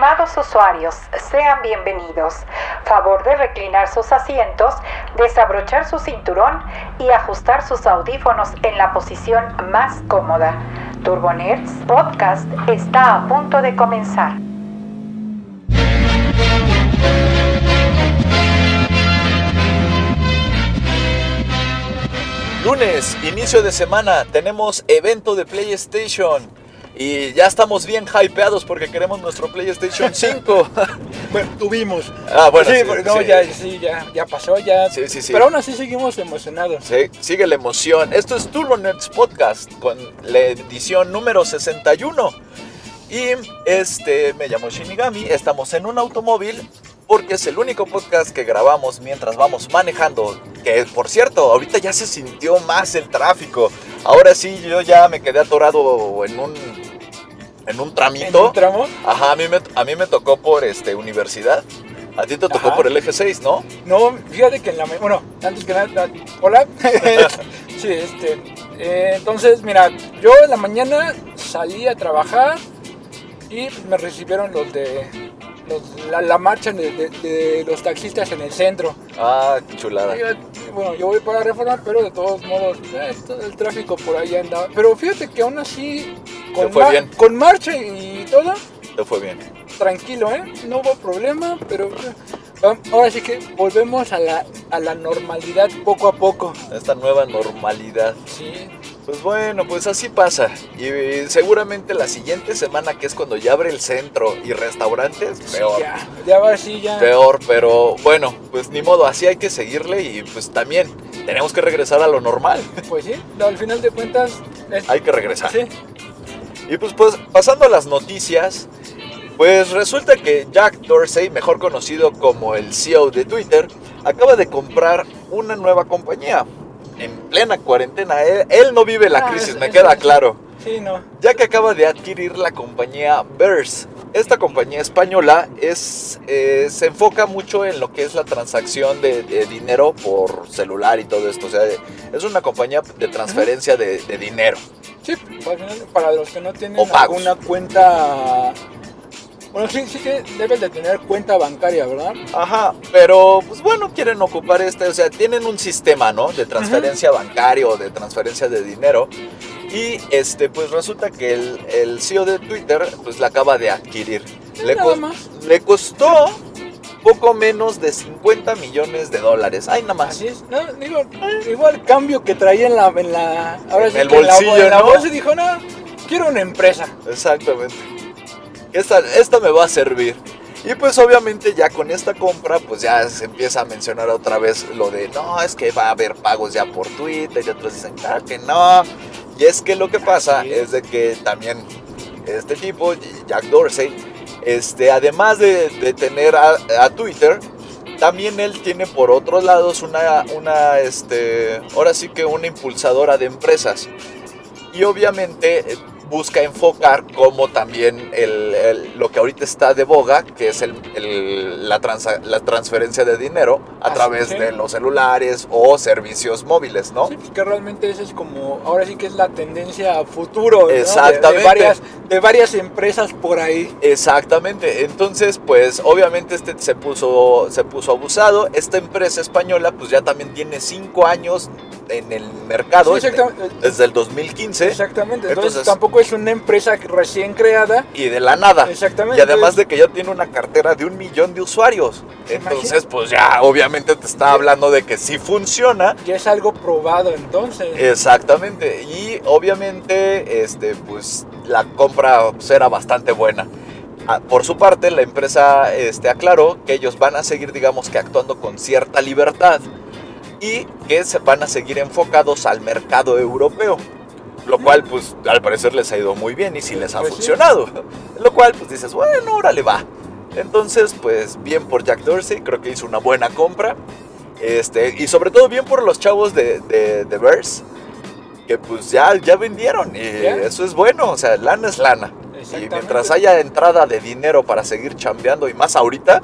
Estimados usuarios, sean bienvenidos. Favor de reclinar sus asientos, desabrochar su cinturón y ajustar sus audífonos en la posición más cómoda. Turbonerds Podcast está a punto de comenzar. Lunes, inicio de semana, tenemos evento de PlayStation. Y ya estamos bien hypeados porque queremos nuestro PlayStation 5. Bueno, tuvimos. Ah, bueno, sí, sí, no, sí. ya, sí, ya, ya pasó, ya. Sí, sí, sí. Pero aún así seguimos emocionados. Sí, sigue la emoción. Esto es Turbo Nerds Podcast con la edición número 61. Y este, me llamo Shinigami, estamos en un automóvil porque es el único podcast que grabamos mientras vamos manejando. Que por cierto, ahorita ya se sintió más el tráfico. Ahora sí, yo ya me quedé atorado en un, en un En tramito. un tramo. Ajá, a mí me, a mí me tocó por este, universidad. A ti te tocó Ajá. por el eje 6, ¿no? No, fíjate que en la. Bueno, antes que nada. Hola. sí, este. eh, entonces, mira, yo en la mañana salí a trabajar y me recibieron los de. Los- la, la marcha de, de- de los taxistas en el centro. Ah, chulada. Bueno, yo voy para reformar, pero de todos modos, eh, el tráfico por ahí andaba. Pero fíjate que aún así, con, fue ma- bien. con marcha y todo, fue bien. tranquilo, ¿eh? No hubo problema, pero eh, ahora sí que volvemos a la, a la normalidad poco a poco. Esta nueva normalidad. Sí, Pues bueno, pues así pasa. Y seguramente la siguiente semana, que es cuando ya abre el centro y restaurantes, sí, peor. ya, ya va así, ya. Peor, pero bueno, pues ni modo, así hay que seguirle y pues también tenemos que regresar a lo normal. Pues sí, no, al final de cuentas, es- Hay que regresar. sí, Y pues, pues pasando a las noticias, pues resulta que Jack Dorsey, mejor conocido como el CEO de Twitter, acaba de comprar una nueva compañía. En plena cuarentena, él, él no vive la Ah, crisis, me queda claro. sí, no. ya que acaba de adquirir la compañía Verse. Esta compañía española es, eh, se enfoca mucho en lo que es la transacción de, de dinero por celular y todo esto. O sea, es una compañía de transferencia de, de dinero. Sí, para los que no tienen alguna cuenta. Bueno, sí, sí que debes de tener cuenta bancaria, ¿verdad? Ajá, pero pues bueno, quieren ocupar este, o sea, tienen un sistema, ¿no? De transferencia bancaria o de transferencia de dinero. Y este, pues resulta que el, el CEO de Twitter, pues la acaba de adquirir. Le, nada cos- más. le costó poco menos de 50 millones de dólares. Ay, nada más. Así es. No, digo, igual el cambio que traía en la. En la ahora En sí el que en la- bolsillo, en la, ¿no? bolsa dijo, no, quiero una empresa. Exactamente. Esta, esta me va a servir. Y pues obviamente ya con esta compra pues ya se empieza a mencionar otra vez lo de no, es que va a haber pagos ya por Twitter y otros dicen claro que no. Y es que lo que pasa es. de que también este tipo, Jack Dorsey, este, además de, de tener a, a Twitter, también él tiene por otros lados una, una, este, ahora sí que una impulsadora de empresas. Y obviamente eh, busca enfocar como también el, el- lo que ahorita está de boga, que es el, la, transa- la transferencia de dinero a Así través de los celulares o servicios móviles, ¿no? Sí, pues que realmente esa es como, ahora sí que es la tendencia a futuro. ¿no? De- De, Exactamente. varias, de varias empresas por ahí. Exactamente, entonces pues obviamente este se puso, se puso abusado, esta empresa española pues ya también tiene cinco años en el mercado, Sí, exactamente. desde el 2015 Exactamente. Entonces, Entonces- tampoco es una empresa recién creada. y de la nada. Exactamente. Y además de que ya tiene una cartera de un millón de usuarios. Entonces, pues ya obviamente te está hablando de que sí funciona. Ya es algo probado entonces. Exactamente. Y obviamente, este, pues la compra era bastante buena. Ah, Por su parte, la empresa este, aclaró que ellos van a seguir, digamos que actuando con cierta libertad y que se van a seguir enfocados al mercado europeo. Lo cual, pues, al parecer les ha ido muy bien y sí les ha Pues funcionado. Lo cual, pues dices, bueno, órale va. Entonces, pues, bien por Jack Dorsey, creo que hizo una buena compra. Este, y sobre todo bien por los chavos de, de, de Verse, que pues ya, ya vendieron. Y Ya. eso es bueno, o sea, lana es lana. Y mientras haya entrada de dinero para seguir chambeando y más ahorita,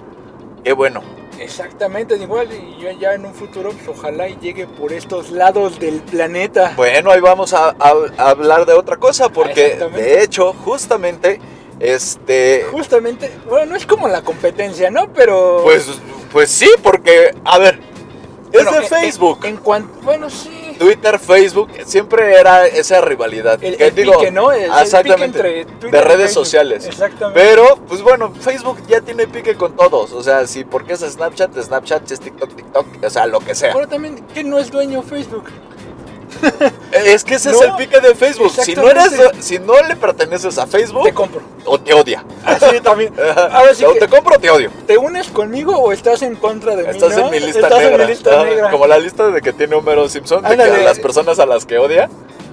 qué bueno. Exactamente, igual. Y yo ya en un futuro, pues, ojalá y llegue por estos lados del planeta. Bueno, ahí vamos a, a- a hablar de otra cosa, porque de hecho, justamente Este, Justamente, bueno, no es como la competencia, ¿no? Pero... pues, pues sí, porque, a ver, es de en- Facebook. En, cuanto... Bueno, sí. Twitter, Facebook, siempre era esa rivalidad. El, que el digo, pique, ¿no? El, el pique exactamente, entre Twitter de redes Facebook. sociales. Exactamente. Pero, pues bueno, Facebook ya tiene pique con todos. O sea, si porque es Snapchat, Snapchat, si es TikTok, TikTok, o sea, lo que sea. Pero también, que no es dueño Facebook? Es que ese es el pique de Facebook. Si no, eres, exactamente. si no le perteneces a Facebook, Te compro. o te odia. Así también. Ahora sí o te compro o te odio. ¿Te unes conmigo o estás en contra de mí? Estás no? en mi lista Estás negra. en mi lista Ah, negra. Como la lista de que tiene Homero Simpson, de que Ándale. a las personas a las que odia.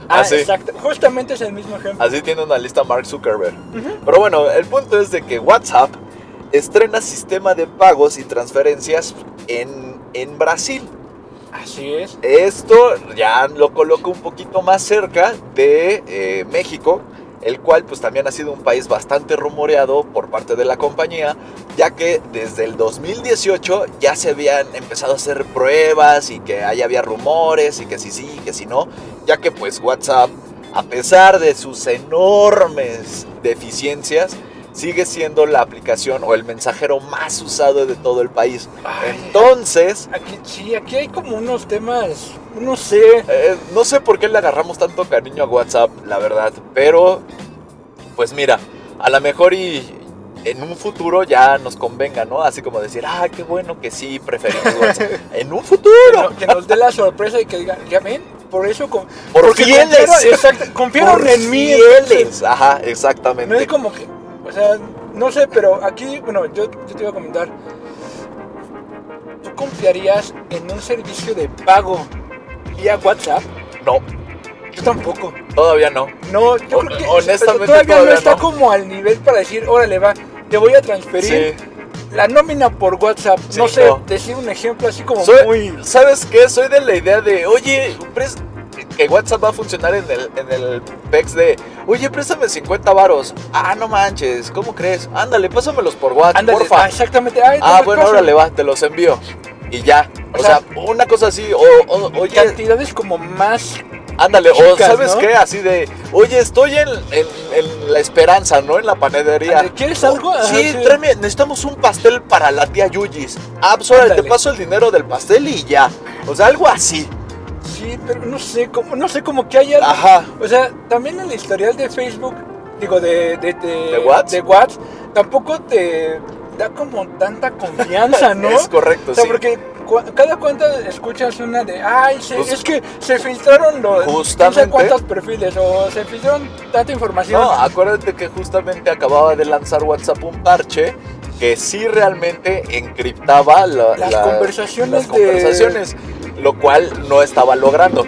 Ah, así. exacto. Justamente es el mismo ejemplo. Así tiene una lista Mark Zuckerberg. Pero bueno, el punto es de que WhatsApp estrena sistema de pagos y transferencias en, en Brasil. Así es. Esto ya lo coloca un poquito más cerca de eh, México, el cual pues también ha sido un país bastante rumoreado por parte de la compañía, ya que desde el 2018 ya se habían empezado a hacer pruebas y que ahí había rumores y que sí sí, que si no, ya que pues WhatsApp, a pesar de sus enormes deficiencias, sigue siendo la aplicación o el mensajero más usado de todo el país. Ay. Entonces, Aquí, sí, aquí hay como unos temas, no sé. Eh, no sé por qué le agarramos tanto cariño a WhatsApp, la verdad. Pero, pues mira, a lo mejor y en un futuro ya nos convenga, ¿no? Así como decir, ah, qué bueno que sí preferimos WhatsApp. en un futuro. que nos dé la sorpresa y que digan, ya ven, por eso. con- Por fieles. Confiaron, exacto, confiaron Por en mí. fieles. Ajá, No es exactamente. como que, o sea, no sé, pero aquí, bueno, yo, yo te iba a comentar. ¿Tú confiarías en un servicio de pago vía WhatsApp? No, Yo tampoco. todavía no. No, yo creo que honestamente, todavía, todavía no está no. como al nivel para decir, órale, va, te voy a transferir Sí. la nómina por WhatsApp. Sí, no sé, no. decir un ejemplo así como Soy- muy... ¿Sabes qué? Soy de la idea de, oye, pres- que WhatsApp va a funcionar en el, en el PEX de, oye, préstame 50 varos. Ah, no manches, ¿cómo crees? Ándale, pásamelos por WhatsApp, Ándale, porfa. ah, exactamente. Ay, Ah, no, bueno, órale, va, te los envío. Y ya. O, O sea, sea, una cosa así, o, o- oye, Cantidades como más... ándale, o ¿sabes ¿no? qué? Así de, oye, estoy en, en- en la esperanza, ¿no? En la panadería. ¿quieres algo? Ajá, Sí, sí. tráeme, necesitamos un pastel para la tía Yuyis. Ah, pues te paso el dinero del pastel y ya. O sea, algo así. Sí, pero no sé, como, no sé, como que hay algo... Ajá. O sea, también el historial de Facebook, digo, de... ¿De, de, ¿De de Whats, tampoco te da como tanta confianza, ¿no? Es correcto, O sea, sí. porque cu- cada cuánto escuchas una de, ay, se- Pues- es que se filtraron los... No Justamente. sé cuántos perfiles, o se filtraron tanta información. No, acuérdate que justamente acababa de lanzar WhatsApp un parche que sí realmente encriptaba la- Las la- conversaciones las de- conversaciones, lo cual no estaba logrando.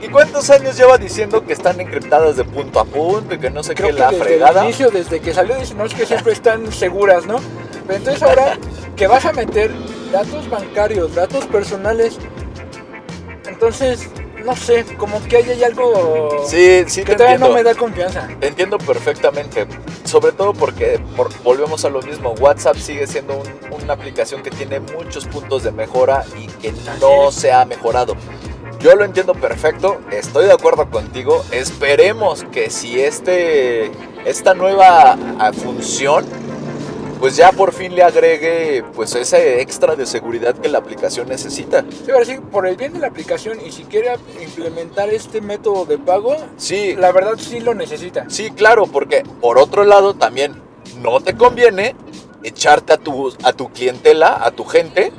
¿Y cuántos años lleva diciendo que están encriptadas de punto a punto y que no sé Creo qué que la desde fregada? el inicio, desde que salió, dicen, no, es que siempre están seguras, ¿no? Pero entonces ahora que vas a meter datos bancarios, datos personales, entonces, no sé, como que ahí hay algo Sí, sí que te todavía entiendo. no me da confianza. Te entiendo perfectamente, sobre todo porque por- volvemos a lo mismo, WhatsApp sigue siendo un- una aplicación que tiene muchos puntos de mejora y que no se ha mejorado. Yo lo entiendo perfecto, estoy de acuerdo contigo, esperemos que si este, esta nueva ah, función, pues ya por fin le agregue pues ese extra de seguridad que la aplicación necesita. Sí, ahora sí, por el bien de la aplicación y si quiere implementar este método de pago, Sí, la verdad sí lo necesita. Sí, claro, porque por otro lado también no te conviene echarte a tu, a tu clientela, a tu gente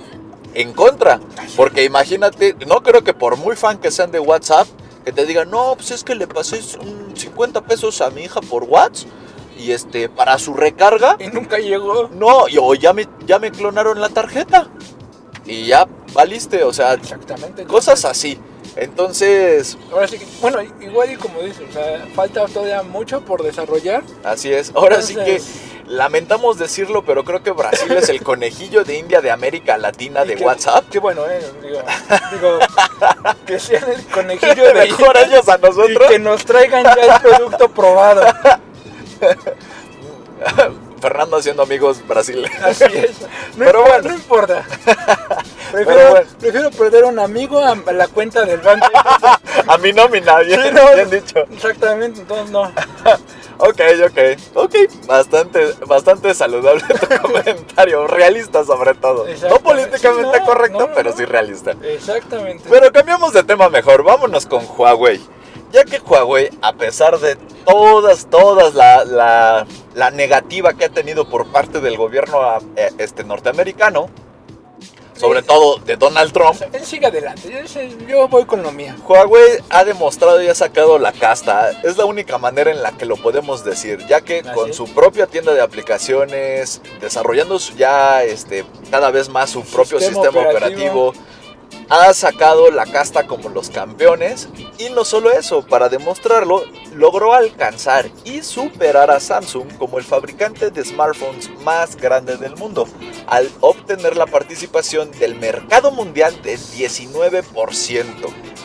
en contra. Porque imagínate, no creo que por muy fan que sean de WhatsApp, que te digan, no, pues es que le pasé un 50 pesos a mi hija por WhatsApp y este, para su recarga, Y nunca llegó. no, y, o ya me, ya me clonaron la tarjeta. Y ya valiste, o sea, Exactamente. cosas así. Entonces, Ahora sí que, bueno, igual y como dices, o sea, falta todavía mucho por desarrollar. Así es. Ahora sí que lamentamos decirlo, pero creo que Brasil es el conejillo de India de América Latina de que- WhatsApp. Qué bueno, eh. Digo, digo, que sean el conejillo de Mejor ellos a y nosotros. que nos traigan ya el producto probado. Fernando haciendo amigos Brasil. Así es. No Pero importa, bueno. no importa. Prefiero, Pero bueno. prefiero perder un amigo a la cuenta del banco. a mi nómina, bien, Sí, no. bien dicho. Exactamente, entonces no. Ok, ok, ok. Bastante, bastante saludable tu comentario. Realista sobre todo. No políticamente Sí, no, correcto, no, no, pero no. sí realista. Exactamente. Pero cambiamos de tema mejor, vámonos con Huawei. Ya que Huawei, a pesar de todas, todas la, la- la negativa que ha tenido por parte del gobierno eh, este, norteamericano, sobre todo de Donald O Trump, sea, él sigue adelante. Yo, voy con lo mío. Huawei ha demostrado y ha sacado la casta. Es la única manera en la que lo podemos decir, ya que Así con es. su propia tienda de aplicaciones, desarrollando ya este, cada vez más su propio Sistema sistema, operativo. operativo, ha sacado la casta como los campeones. Y no solo eso, para demostrarlo, logró alcanzar y superar a Samsung como el fabricante de smartphones más grande del mundo, al obtener la participación del mercado mundial del 19%.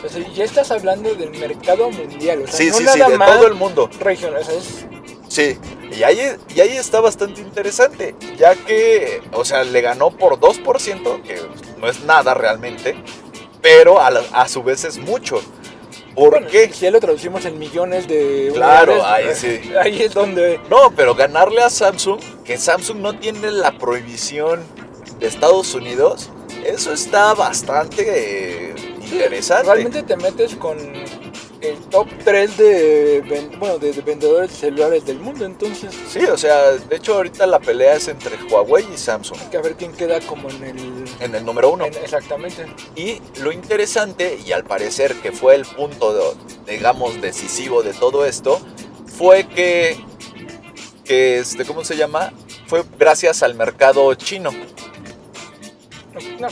O sea, ya estás hablando del mercado mundial. O sea, Sí, no sí, sí, nada de más todo el mundo. regional. O sea, es Sí, y ahí, y ahí está bastante interesante, ya que, o sea, le ganó por 2%, que no es nada realmente, pero a, la- a su vez es mucho. ¿Por bueno, qué? Si ya lo traducimos en millones de Claro, ahí sí. Ahí es donde. No, pero ganarle a Samsung, que Samsung no tiene la prohibición de Estados Unidos, eso está bastante eh, interesante. Realmente te metes con el top 3 de, bueno, de, de vendedores de celulares del mundo. Entonces, Sí, o sea, de hecho ahorita la pelea es entre Huawei y Samsung, hay que ver quién queda como en el. en el número uno. en- exactamente. Y lo interesante, y al parecer que fue el punto, de- digamos, decisivo de todo esto, fue que, que este, ¿cómo se llama? Fue gracias al mercado chino. No.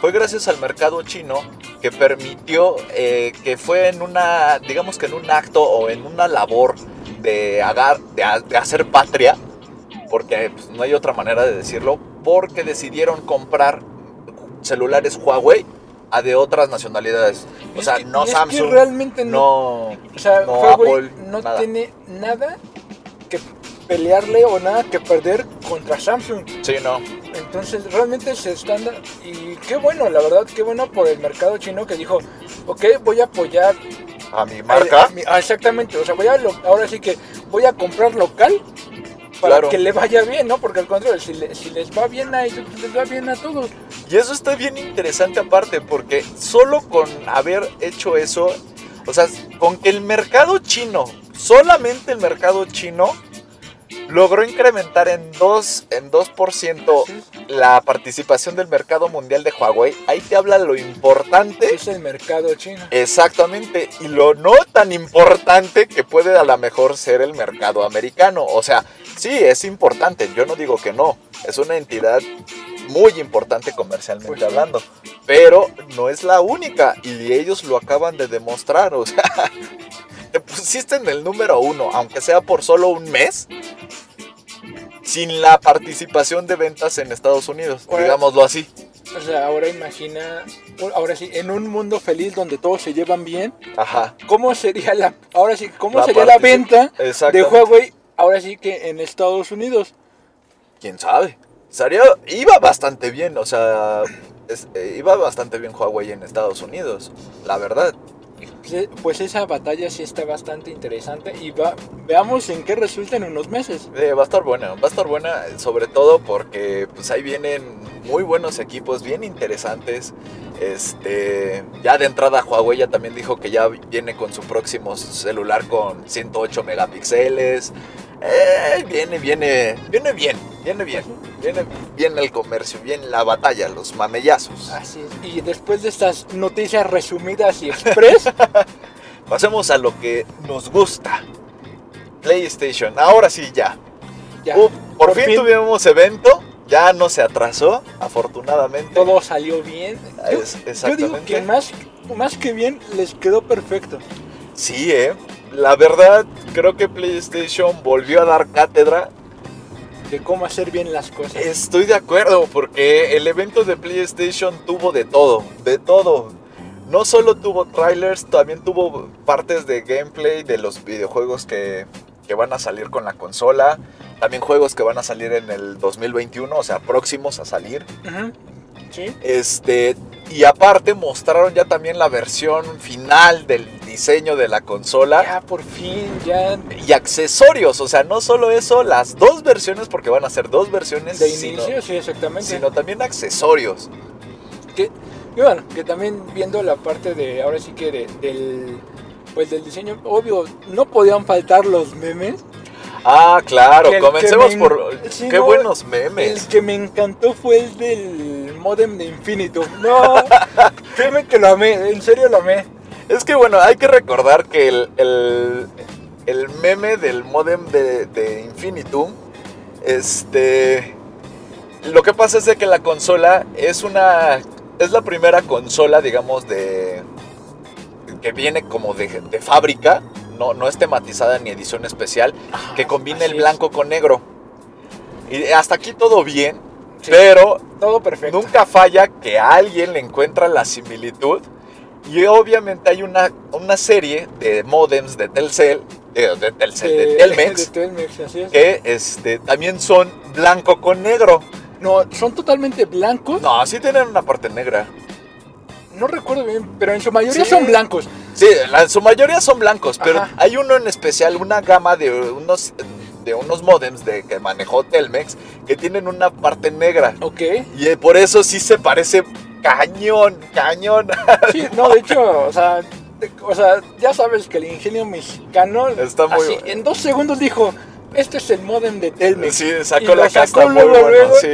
Fue gracias al mercado chino que permitió eh, que fue en una, digamos que en un acto o en una labor de, agar- de, ha- de hacer patria, porque pues, no hay otra manera de decirlo, porque decidieron comprar celulares Huawei a de otras nacionalidades. O Es sea, que- no es que Samsung, realmente no. no... o sea, no Huawei Apple, no nada. tiene nada que pelearle o nada que perder contra Samsung. Sí, no. Entonces realmente se están... Y qué bueno, la verdad, qué bueno por el mercado chino que dijo, ok, voy a apoyar... A mi marca. a- a mi- ah, exactamente, o sea, voy a... lo- ahora sí que voy a comprar local para Claro. que le vaya bien, ¿no? Porque al contrario, si, le- si les va bien a ellos, pues les va bien a todos. Y eso está bien interesante aparte, porque solo con haber hecho eso, o sea, con que el mercado chino, solamente el mercado chino, logró incrementar en 2%, en 2% Así la participación del mercado mundial de Huawei, ahí te habla lo importante. Es el mercado chino. Exactamente, y lo no tan importante que puede a lo mejor ser el mercado americano. O sea, sí, es importante, yo no digo que no, es una entidad muy importante comercialmente Pues hablando, pero no es la única. Y ellos lo acaban de demostrar, o sea, te pusiste en el número uno, aunque sea por solo un mes. Sin la participación de ventas en Estados Unidos, Ahora- digámoslo así. O sea, ahora imagina, ahora sí, en un mundo feliz donde todos se llevan bien, Ajá. ¿cómo sería la, ahora sí, cómo La sería la venta de. Huawei ahora sí que en Estados Unidos? quién sabe. Estaría, iba bastante bien, o sea, es- eh, iba bastante bien Huawei en Estados Unidos, la verdad. Pues, Pues esa batalla sí está bastante interesante y va, veamos en qué resulta en unos meses. Eh, va a estar buena, va a estar buena, sobre todo porque pues ahí vienen muy buenos equipos, bien interesantes. Este, ya de entrada Huawei ya también dijo que ya viene con su próximo celular con 108 megapíxeles. Eh, viene, viene, viene bien, viene bien, viene bien el comercio, bien la batalla, los mamellazos. Así es. Y después de estas noticias resumidas y express, Pasemos a lo que nos gusta. PlayStation. Ahora sí, ya. ya, Uh, por, por fin, fin. tuvimos evento. Ya no se atrasó, afortunadamente. todo salió bien. Yo, digo que más, más que bien les quedó perfecto. Sí, eh. La verdad, creo que PlayStation volvió a dar cátedra. de cómo hacer bien las cosas. Estoy de acuerdo, porque el evento de PlayStation tuvo de todo, de todo. No solo tuvo trailers, también tuvo partes de gameplay de los videojuegos que, que van a salir con la consola. También juegos que van a salir en el 2021, o sea, próximos a salir. Sí. Este, y aparte mostraron ya también la versión final del diseño de la consola Ya, por fin, ya y accesorios. O sea, no solo eso, las dos versiones, porque van a ser dos versiones, de sino, inicio, sí, exactamente. sino también accesorios. que, y bueno, que también viendo la parte de, ahora sí que de- del, pues del diseño, obvio, no podían faltar los memes. Ah, claro, el comencemos me- por... sí, qué no, buenos El memes. que me encantó fue el del modem de Infinitum. No, créeme que lo amé, en serio lo amé. Es que bueno, hay que recordar que el, el, el meme del modem de, de Infinitum, este... Lo que pasa es de que la consola es una... Es la primera consola, digamos, de... Que viene como de, de fábrica, no, no es tematizada ni edición especial, que combina el es. blanco con negro. Y hasta aquí todo bien, Sí. pero Todo perfecto. Nunca falla que a alguien le encuentra la similitud. Y obviamente hay una, una serie de modems de Telcel, de, de Telcel, de, Telmex, de Telmex, así es. que este, también son blanco con negro. No, son totalmente blancos. No, sí tienen una parte negra. No recuerdo bien, pero en su mayoría Sí. son blancos. Sí, la- en su mayoría son blancos, pero Ajá. hay uno en especial, una gama de unos, de unos modems de, que manejó Telmex que tienen una parte negra. Ok. Y eh, por eso sí se parece cañón, cañón. Sí, no, de hecho, o sea, de- o sea, ya sabes que el ingenio mexicano Está muy así, en dos segundos dijo, este es el modem de Telmex. Sí, sacó la casta muy bueno, sí.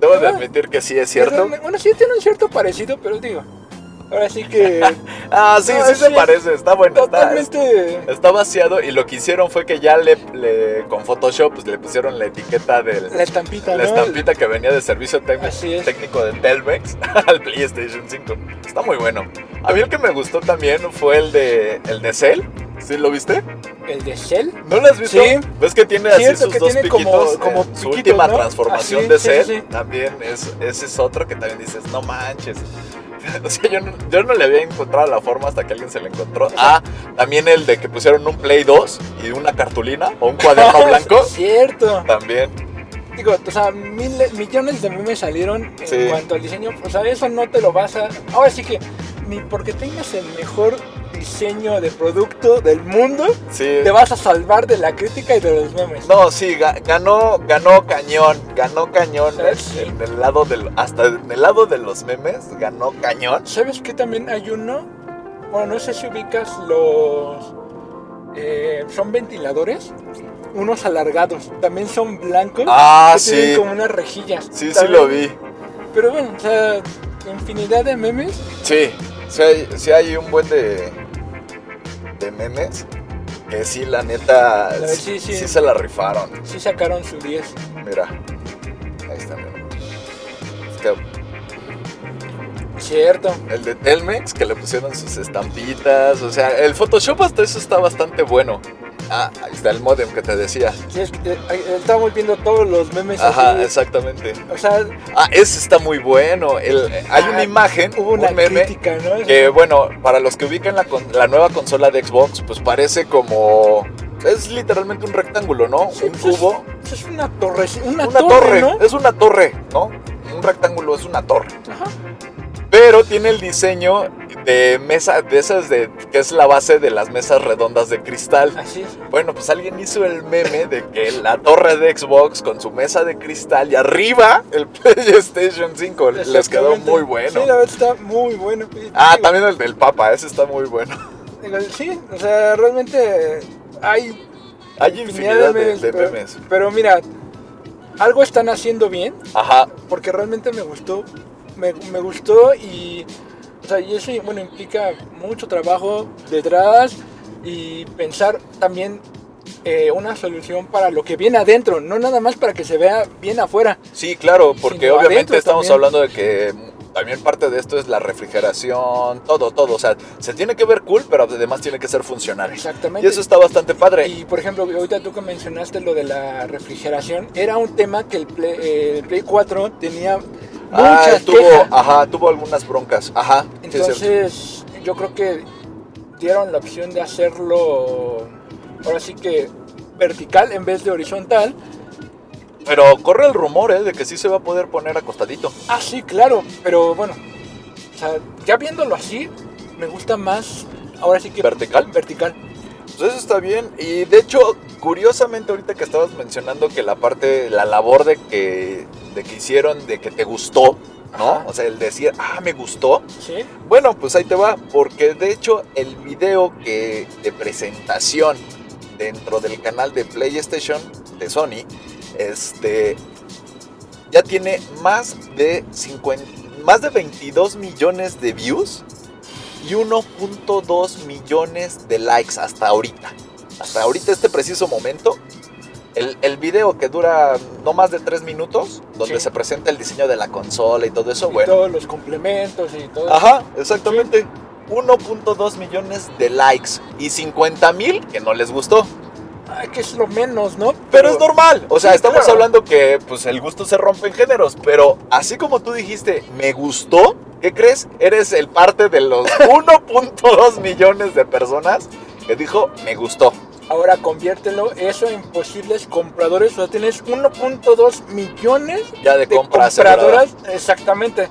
Debo de admitir que sí es cierto. Bueno, sí tiene un cierto parecido, pero digo, ahora sí que Ah, sí, No, sí se parece, está bueno. Está, totalmente... está vaciado y lo que hicieron fue que ya le, le- con Photoshop pues, le pusieron la etiqueta del... La estampita, la ¿no? estampita que venía de servicio técnico de Telmex al PlayStation 5. Está muy bueno. A mí el que me gustó también fue el de el de Cell. ¿Sí lo viste? El de Cell. ¿No lo has visto? Sí. ¿Ves que tiene así Cierto sus que dos tiene piquitos? como Eh, su última ¿no? transformación Así, de Cell sí, sí. también es, ese es otro que también dices, no manches. O sea, yo no, yo no le había encontrado la forma hasta que alguien se le encontró. Ah, también el de que pusieron un Play 2 y una cartulina o un cuaderno blanco. Cierto. También. Digo, o sea, miles, millones de memes salieron Sí. en cuanto al diseño. O sea, eso no te lo vas a. Ahora sí que, ni porque tengas el mejor diseño de producto del mundo, Sí. te vas a salvar de la crítica y de los memes. No, sí, ga- ganó, ganó cañón, ganó cañón ¿Sabes? en, Sí. en el lado del, hasta en el lado de los memes, ganó cañón. ¿Sabes que también hay uno? Bueno, no sé si ubicas los. eh, son ventiladores, unos alargados, también son blancos. Ah, que tienen sí, como unas rejillas. sí, sí lo vi. Pero bueno, o sea, infinidad de memes. Sí, sí hay, sí hay un buen de, de memes que sí, la neta, ver, sí, sí, sí. sí se la rifaron. Sí sacaron su 10. Mira, ahí está, Cierto. el de Telmex, que le pusieron sus estampitas, o sea, el Photoshop hasta eso está bastante bueno. Ah, ahí está el modem que te decía. Sí, es que, eh, eh, estábamos viendo todos los memes Ajá, así. exactamente. O sea, Ah, ese está muy bueno. El, hay una ah, imagen, hubo una un meme, crítica, ¿no? que bueno, para los que ubican la, la nueva consola de Xbox, pues parece como... Es literalmente un rectángulo, ¿no? Sí, un pues es- cubo. Es, una torre, una, Una, torre, torre, ¿no? es una torre, ¿no? Un rectángulo es una torre. Ajá. Pero tiene el diseño de mesa, de esas de que es la base de las mesas redondas de cristal. Así es. Bueno, pues alguien hizo el meme de que la torre de Xbox con su mesa de cristal y arriba el PlayStation 5 les quedó muy bueno. Sí, la verdad está muy bueno. Ah, digo, también el del Papa, ese está muy bueno. digo, sí, o sea, realmente hay Hay infinidad de, memes, de pero- memes. Pero mira, algo están haciendo bien Ajá, porque realmente me gustó. Me, me gustó y, o sea, y eso bueno, implica mucho trabajo detrás y pensar también eh, una solución para lo que viene adentro, no nada más para que se vea bien afuera. sí, claro, porque obviamente estamos también. hablando de que también parte de esto es la refrigeración, todo, todo. O sea, se tiene que ver cool, pero además tiene que ser funcional. Exactamente. Y eso está bastante padre. Y por ejemplo, ahorita tú que mencionaste lo de la refrigeración, era un tema que el Play, eh, el Play 4 tenía Ah, muchas tuvo, quejas. ajá, tuvo algunas broncas. Ajá. Entonces, yo creo que dieron la opción de hacerlo ahora sí que vertical en vez de horizontal. Pero corre el rumor, ¿eh? De que sí se va a poder poner acostadito. Ah, sí, claro, pero bueno, o sea, ya viéndolo así, me gusta más ahora sí que ¿Vertical? Vertical. Pues eso está bien. Y de hecho, curiosamente ahorita que estabas mencionando que la parte, la labor de que, de que hicieron, de que te gustó, ¿no? Ajá. O sea, el decir, ah, me gustó. Sí. Bueno, pues ahí te va, porque de hecho el video que de presentación dentro del canal de PlayStation de Sony, este, ya tiene más de 50, más de 22 millones de views y 1.2 millones de likes hasta ahorita. Hasta ahorita, este preciso momento, el, el video que dura no más de 3 minutos, donde Sí. se presenta el diseño de la consola y todo eso, Y bueno. todos los complementos y todo. Ajá, exactamente. 1.2 millones de likes y 50 mil que no les gustó. Ay, que es lo menos, ¿no? Pero es normal. O sea, Sí, estamos claro. hablando que pues el gusto se rompe en géneros. Pero así como tú dijiste, me gustó, ¿qué crees? Eres el parte de los 1.2 millones de personas que dijo, me gustó. Ahora conviértelo eso en posibles compradores. O sea, tienes 1.2 millones Ya de, de compra compradoras. Exactamente.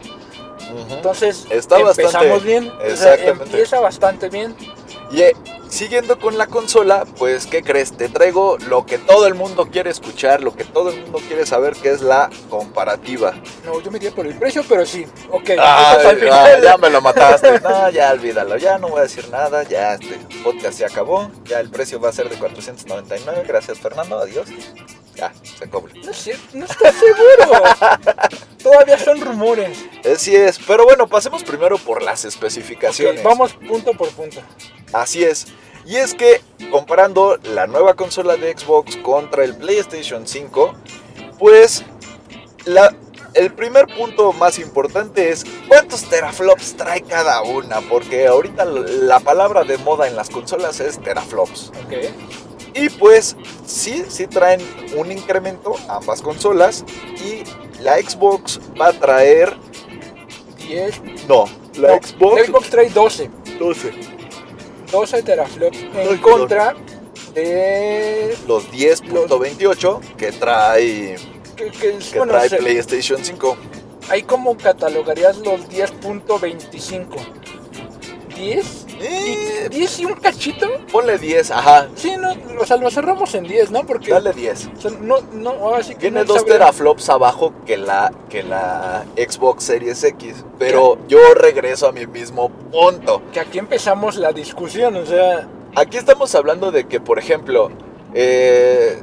Entonces, Está empezamos bastante- bien. O sea, exactamente. empieza bastante bien. Y eh, siguiendo con la consola, pues, ¿qué crees? Te traigo lo que todo el mundo quiere escuchar, lo que todo el mundo quiere saber, que es la comparativa. No, yo me iría por el precio, pero sí. Ok. Ah, ya me lo mataste. No, ya olvídalo. Ya no voy a decir nada. Ya este podcast se acabó. Ya el precio va a ser de 499. Gracias, Fernando. Adiós. Ya, se cobra. No sé, no estoy seguro. Todavía son rumores. Así es. Pero bueno, pasemos primero por las especificaciones. vamos punto por punto. Así es. Y es que comparando la nueva consola de Xbox contra el PlayStation 5, pues la, el primer punto más importante es cuántos teraflops trae cada una, porque ahorita la palabra de moda en las consolas es teraflops. Ok. Y pues sí, sí traen un incremento ambas consolas y la Xbox va a traer 10. no, la no, Xbox, la Xbox trae 12. 12, 12 teraflops en contra de. los 10.28 que trae Que, que que bueno, trae se- PlayStation 5. ahí como catalogarías los 10.25. 10 Eh, 10 y un cachito. ponle 10, ajá. Sí, no, o sea, lo cerramos en 10, ¿no? Porque Dale 10. o sea, no, no, ahora sí que Tiene no 2 sabría- teraflops abajo que la, que la Xbox Series X. Pero yo regreso a mi mismo punto. Que aquí empezamos la discusión, o sea, Aquí estamos hablando de que, por ejemplo, eh,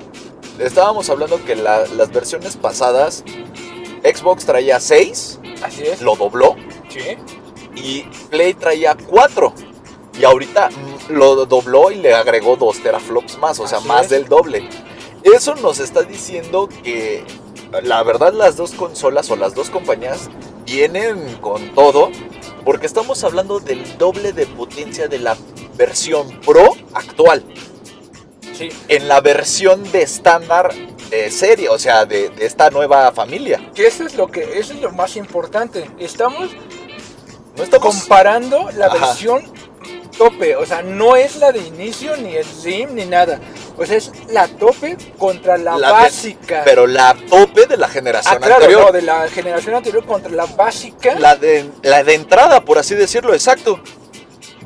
estábamos hablando que la- las versiones pasadas, Xbox traía 6, así es. lo dobló, Sí. y Play traía 4. Y ahorita lo dobló y le agregó 2 teraflops más, o sea, Así más es. del doble. Eso nos está diciendo que la verdad las dos consolas o las dos compañías vienen con todo, porque estamos hablando del doble de potencia de la versión Pro actual Sí. en la versión de estándar de serie, o sea, de, de esta nueva familia. Que eso es lo que eso es lo más importante. Estamos No estamos comparando la Ajá. versión tope, o sea, no es la de inicio ni el Slim ni nada. O sea, es la tope contra la, básica. pero la tope de la generación ah, claro, anterior. no, de la generación anterior contra la básica La de, la de entrada, por así decirlo, exacto.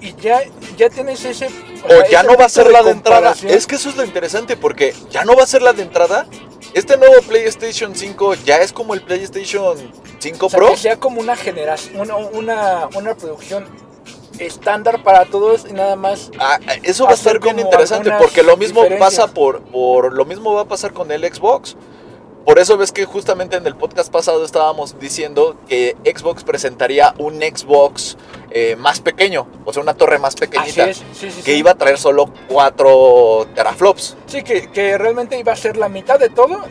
y ya ya tienes ese O sea, ya no va a ser la de entrada. Es que eso es lo interesante, porque ya no va a ser la de entrada. Este nuevo PlayStation 5 ya es como el PlayStation 5 O sea, Pro. que sea como una generación, una, una, una producción estándar para todos y nada más. Ah, eso va a estar bien interesante porque lo mismo pasa por, por lo mismo va a pasar con el Xbox. Por eso ves que justamente en el podcast pasado estábamos diciendo que Xbox presentaría un Xbox eh, más pequeño, o sea, una torre más pequeñita, es, sí, sí, que sí. iba a traer solo 4 teraflops. Sí, que, que realmente iba a ser la mitad de todo.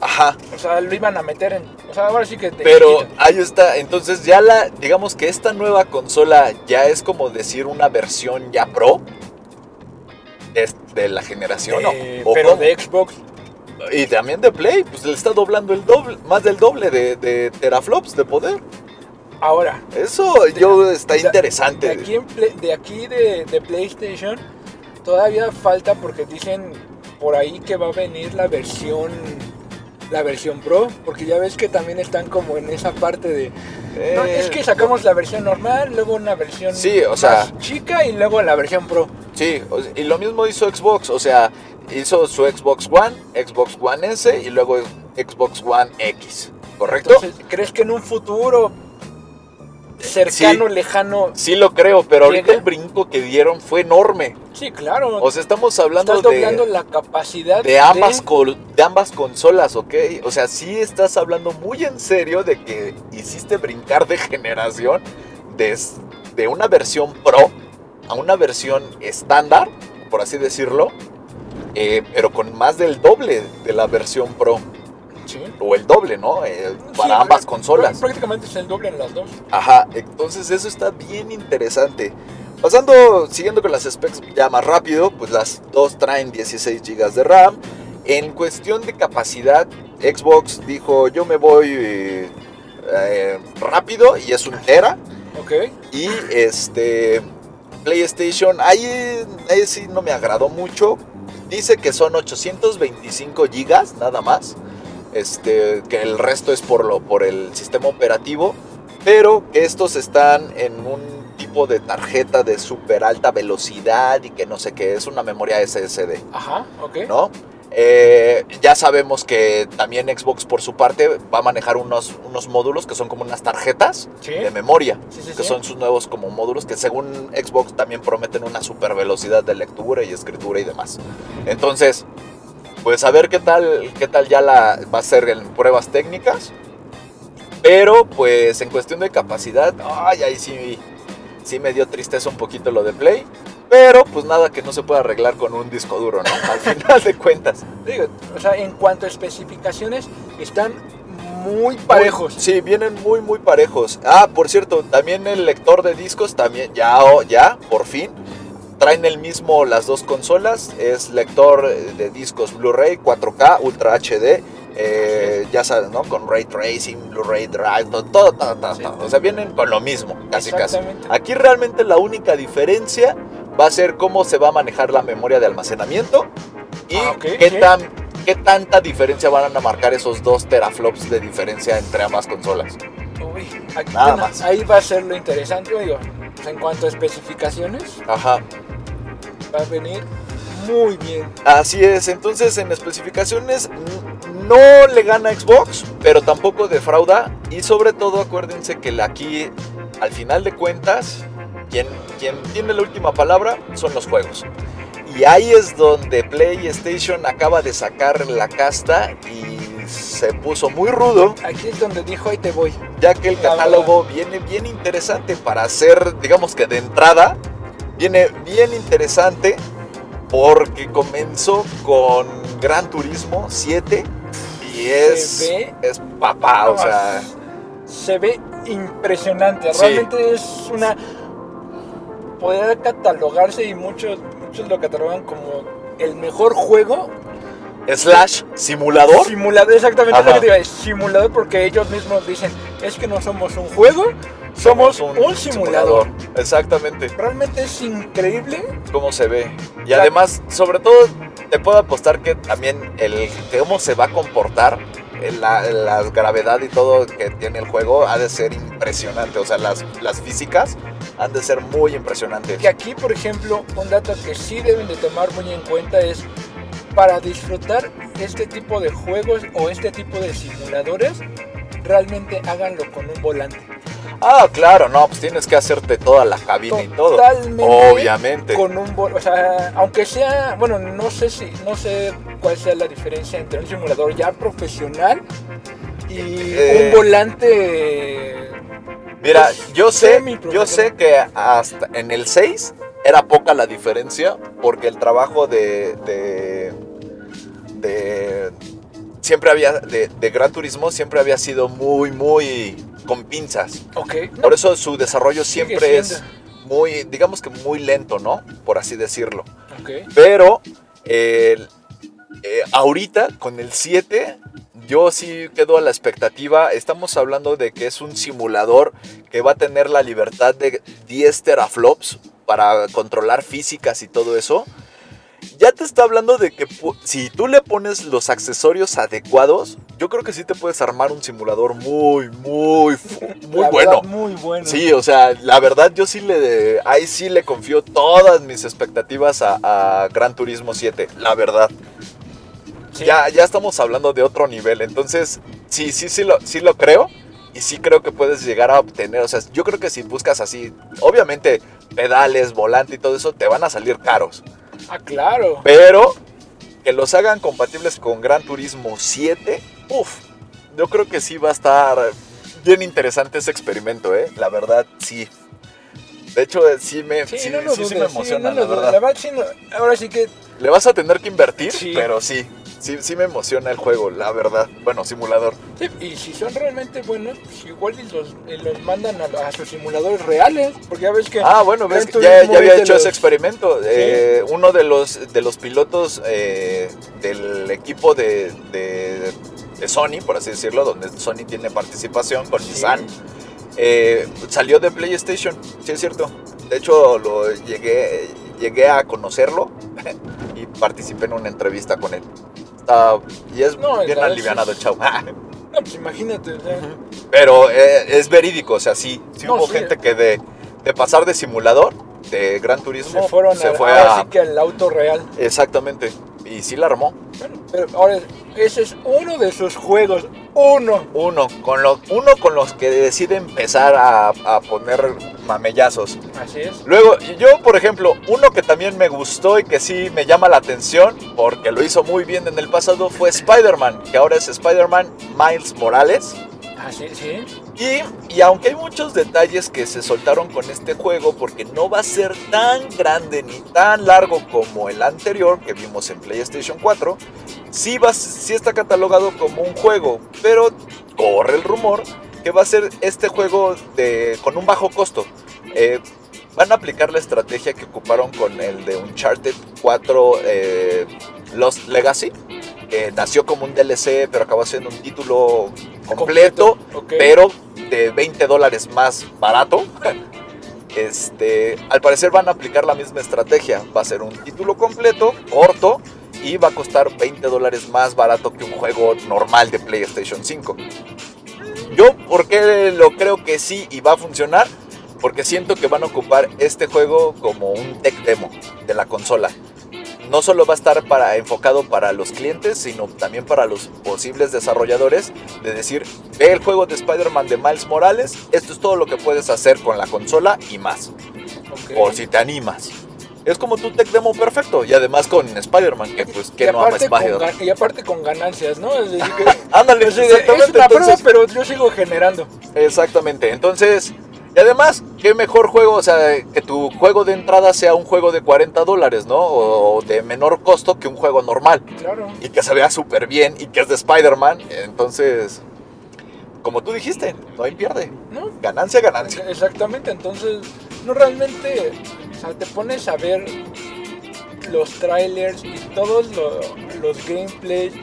Ajá. O sea, lo iban a meter en. O sea, ahora sí que. te Pero quitan. ahí está, entonces ya la, digamos que esta nueva consola ya es como decir una versión ya pro de, de la generación, ¿no? Eh, ¿O pero cómo? de Xbox. Y también de Play, pues le está doblando el doble, más del doble de, de teraflops de poder. Ahora, Eso yo está de- interesante. de aquí, en Play- de, aquí de, de PlayStation, todavía falta porque dicen por ahí que va a venir la versión la versión Pro, porque ya ves que también están como en esa parte de... no, Eh, es que sacamos la versión normal, luego una versión Sí, o más sea- chica y luego la versión Pro. Sí, y lo mismo hizo Xbox, o sea, hizo su Xbox One, Xbox One S y luego Xbox One X, ¿correcto? Entonces, ¿crees que en un futuro cercano, lejano? Sí lo creo, pero ahorita ¿Llega? el brinco que dieron fue enorme. Sí, claro. O sea, estamos hablando Estás doblando de, la capacidad de, ambas col- de ambas consolas, ¿ok? O sea, sí estás hablando muy en serio de que hiciste brincar de generación de, s- de una versión Pro a una versión estándar, por así decirlo, eh, pero con más del doble de la versión Pro. Sí. O el doble, ¿no? Eh, para Sí, ambas consolas. Prácticamente es el doble en las dos. Ajá, entonces eso está bien interesante. Pasando, siguiendo con las specs ya más rápido, pues las dos traen 16 GB de RAM. En cuestión de capacidad, Xbox dijo yo me voy eh, eh, rápido y es un tera. Ok. Y este PlayStation, ahí, ahí sí no me agradó mucho. Dice que son 825 gigas nada más. Este, que el resto es por lo por el sistema operativo, pero estos están en un tipo de tarjeta de super alta velocidad y que no sé qué, es una memoria SSD, Ajá, ok. ¿no? Eh, ya sabemos que también Xbox por su parte va a manejar unos, unos módulos que son como unas tarjetas Sí. de memoria Sí, sí, que son sus nuevos como módulos que según Xbox también prometen una super velocidad de lectura y escritura y demás. Entonces, pues a ver qué tal, qué tal ya la va a ser en pruebas técnicas. Pero pues en cuestión de capacidad, ay, ahí sí, sí me dio tristeza un poquito lo de Play. Pero pues nada que no se pueda arreglar con un disco duro, ¿no? Al final de cuentas. Digo, o sea, en cuanto a especificaciones, están muy parejos. Muy- sí, vienen muy, muy parejos. Ah, por cierto, también el lector de discos, también, ya, oh, ya, por fin. Traen el mismo las dos consolas. Es lector de discos Blu-ray, 4K, Ultra HD. eh, ya sabes, ¿no? Con Ray Tracing, Blu-ray Drive, todo, todo, todo, todo, Sí. todo. O sea, vienen con lo mismo, casi, casi. Aquí realmente la única diferencia va a ser cómo se va a manejar la memoria de almacenamiento y Ah, qué, tan, qué tanta diferencia van a marcar esos dos teraflops de diferencia entre ambas consolas. Uy, aquí- Nada bueno, más. Ahí va a ser lo interesante, digo. pues, en cuanto a especificaciones, Ajá. Va a venir muy bien. Así es, entonces en especificaciones no le gana Xbox, pero tampoco defrauda y sobre todo acuérdense que aquí al final de cuentas quien, quien tiene la última palabra son los juegos. Y ahí es donde PlayStation acaba de sacar la casta y se puso muy rudo, Aquí es donde dijo, ahí te voy. ya que el catálogo viene bien interesante para hacer, digamos que de entrada, viene bien interesante porque comenzó con Gran Turismo 7 y es, Se ve- es papá, o sea, Se ve impresionante. Sí. Realmente es una... Podría catalogarse y muchos, muchos lo catalogan como el mejor juego slash simulador. Simulador, exactamente Ajá. lo que te iba a decir, simulador porque ellos mismos dicen, es que no somos un juego, somos, un, simulador. Exactamente, Realmente es increíble. cómo se ve. Y Claro. además, sobre todo, te puedo apostar que también el cómo se va a comportar, el- la, la gravedad y todo que tiene el juego ha de ser impresionante. O sea, las, las físicas han de ser muy impresionantes. Que aquí, por ejemplo, un dato que sí deben de tomar muy en cuenta es para disfrutar este tipo de juegos o este tipo de simuladores, realmente háganlo con un volante. Ah, claro, no, pues tienes que hacerte toda la cabina y todo. Totalmente. Obviamente. Con un o sea, aunque sea, bueno, no sé si, no sé cuál sea la diferencia entre un simulador ya profesional y Eh. un volante. Mira, pues, yo sé, yo sé que hasta en el 6 era poca la diferencia porque el trabajo de, de, de- siempre había de, de Gran Turismo siempre había sido muy muy con pinzas. Ok. no, Por eso su desarrollo siempre es muy, digamos que muy lento, ¿no? Por así decirlo. ok. Pero eh, ahorita con el 7 yo sí quedo a la expectativa. Estamos hablando de que es un simulador que va a tener la libertad de 10 teraflops para controlar físicas y todo eso. Ya te está hablando de que si tú le pones los accesorios adecuados, yo creo que sí te puedes armar un simulador muy, muy, muy La bueno. verdad, muy bueno. Sí, o sea, la verdad yo sí le, ahí sí le confío todas mis expectativas a, a Gran Turismo 7, la verdad. Sí. Ya, ya estamos hablando de otro nivel, entonces sí, sí, sí lo, sí lo creo y sí creo que puedes llegar a obtener, o sea, yo creo que si buscas así, obviamente pedales, volante y todo eso te van a salir caros, Ah, claro. pero que los hagan compatibles con Gran Turismo 7, uff, yo creo que sí va a estar bien interesante ese experimento, ¿eh? La verdad, sí. De hecho, eh, sí me, sí, Sí, no lo sí, sí dudes, me emociona, no la verdad. La verdad, ahora sí que Le vas a tener que invertir, pero sí, sí, sí me emociona el juego, la verdad. Bueno, simulador. Sí, y si son realmente buenos, pues igual los, los mandan a, a sus simuladores reales, porque ya ves que... Ah, bueno, ves, que ya, ya había hecho los- ese experimento. Eh, uno de los, de los pilotos eh, del equipo de, de- de Sony, por así decirlo, donde Sony tiene participación con Sí. Nissan, eh, salió de PlayStation, sí es cierto. De hecho, lo llegué, llegué a conocerlo y participé en una entrevista con él. Está- y es No, bien alivianado chavo. No, pues imagínate, o sea, Pero eh, es verídico, o sea, sí, sí No, hubo sí. gente que de, de pasar de simulador, de Gran Turismo, se fueron se fue a... sí que al auto real. Exactamente, y sí la armó. Bueno, pero ahora ese es uno de sus juegos, uno. Uno con, lo, uno con los que decide empezar a, a poner mamellazos. Así es. Luego, yo, por ejemplo, uno que también me gustó y que sí me llama la atención, porque lo hizo muy bien en el pasado, fue Spider-Man, que ahora es Spider-Man Miles Morales. Así, sí. Y, y aunque hay muchos detalles que se soltaron con este juego, porque no va a ser tan grande ni tan largo como el anterior que vimos en PlayStation 4, sí, va, sí está catalogado como un juego, pero corre el rumor que va a ser este juego de, con un bajo costo. Eh, van a aplicar la estrategia que ocuparon con el de Uncharted 4 eh, Lost Legacy, que nació como un DLC, pero acabó siendo un título completo pero de 20 dólares más barato. Este, al parecer van a aplicar la misma estrategia. Va a ser un título completo, corto, y va a costar 20 dólares más barato que un juego normal de PlayStation 5. Yo, ¿por qué lo creo que sí y va a funcionar? Porque siento que van a ocupar este juego como un tech demo de la consola. No solo va a estar para, enfocado para los clientes, sino también para los posibles desarrolladores. De decir, ve el juego de Spider-Man de Miles Morales, esto es todo lo que puedes hacer con la consola y más. Ok. Por si te animas. Es como tu tech demo perfecto. Y además con Spider-Man, que pues, que no ama aparte con Spider-Man? y aparte con ganancias, ¿no? Es decir, que, Ándale, exactamente. es una prueba, pero yo sigo generando. Exactamente. Entonces, y además, qué mejor juego, o sea, que tu juego de entrada sea un juego de 40 dólares, ¿no? O de menor costo que un juego normal. Claro. Y que se vea súper bien y que es de Spider-Man. Entonces, como tú dijiste, no hay pierde. ¿No? Ganancia, ganancia. Exactamente, entonces, no realmente, o sea, te pones a ver los trailers y todos lo- los gameplays.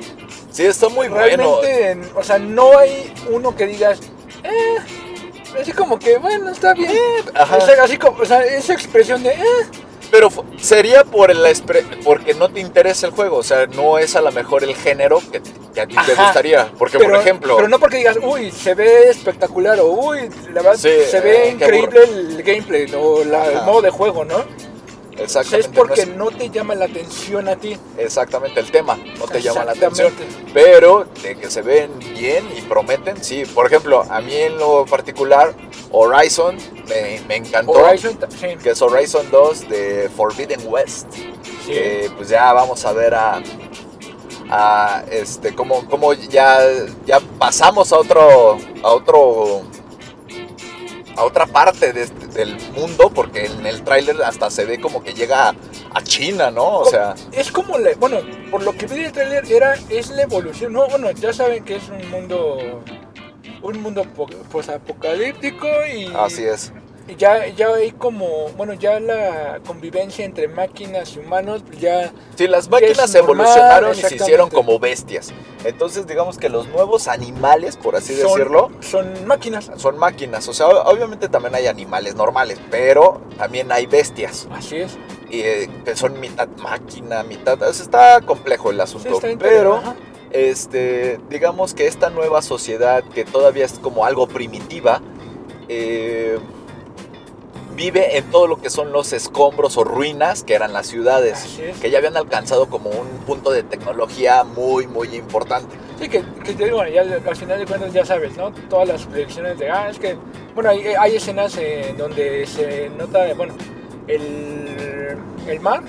Sí, está muy bueno. realmente, en- o sea, no hay uno que digas, eh, así como que, bueno, está bien. Ajá. O sea, así como, o sea, esa expresión de, eh, Pero sería por espre- porque no te interesa el juego. O sea, no es a lo mejor el género que, que a ti te Ajá. gustaría. Porque, pero, por ejemplo, pero no porque digas, uy, se ve espectacular o uy, la verdad, Sí, se ve eh, increíble el gameplay o la- el Ajá. modo de juego, ¿no? Exactamente, es porque no no te llama la atención a ti. exactamente el tema. No te llama la atención. Pero de que se ven bien y prometen, sí. Por ejemplo, a mí en lo particular, Horizon me, me encantó. Horizon, sí, Que es Horizon 2 de Forbidden West. sí. Que pues ya vamos a ver a. a este, como, como ya, ya pasamos a otro. a otro. A otra parte de este- del mundo. Porque en el tráiler hasta se ve como que llega a China, ¿no? O sea. es como, la- bueno, por lo que vi del trailer, era, es la evolución, ¿no? Bueno, ya saben que es un mundo, un mundo po- posapocalíptico y... Así es. Y ya, ya hay como, bueno, ya la convivencia entre máquinas y humanos, pues ya... Sí, las máquinas normal, evolucionaron y se hicieron como bestias. Entonces, digamos que los nuevos animales, por así son- decirlo, Son máquinas. son máquinas. O sea, obviamente también hay animales normales, pero también hay bestias. Así es. Y, eh, que son mitad máquina, mitad... o sea, está complejo el asunto. pero. Ajá. este, digamos que esta nueva sociedad que todavía es como algo primitiva, eh, vive en todo lo que son los escombros o ruinas que eran las ciudades, es. que ya habían alcanzado como un punto de tecnología muy, muy importante. Sí, que, que te digo, bueno, ya al al final de cuentas ya sabes, ¿no? Todas las predicciones de, ah, es que, bueno, hay, hay escenas en donde se nota, bueno, el, el mar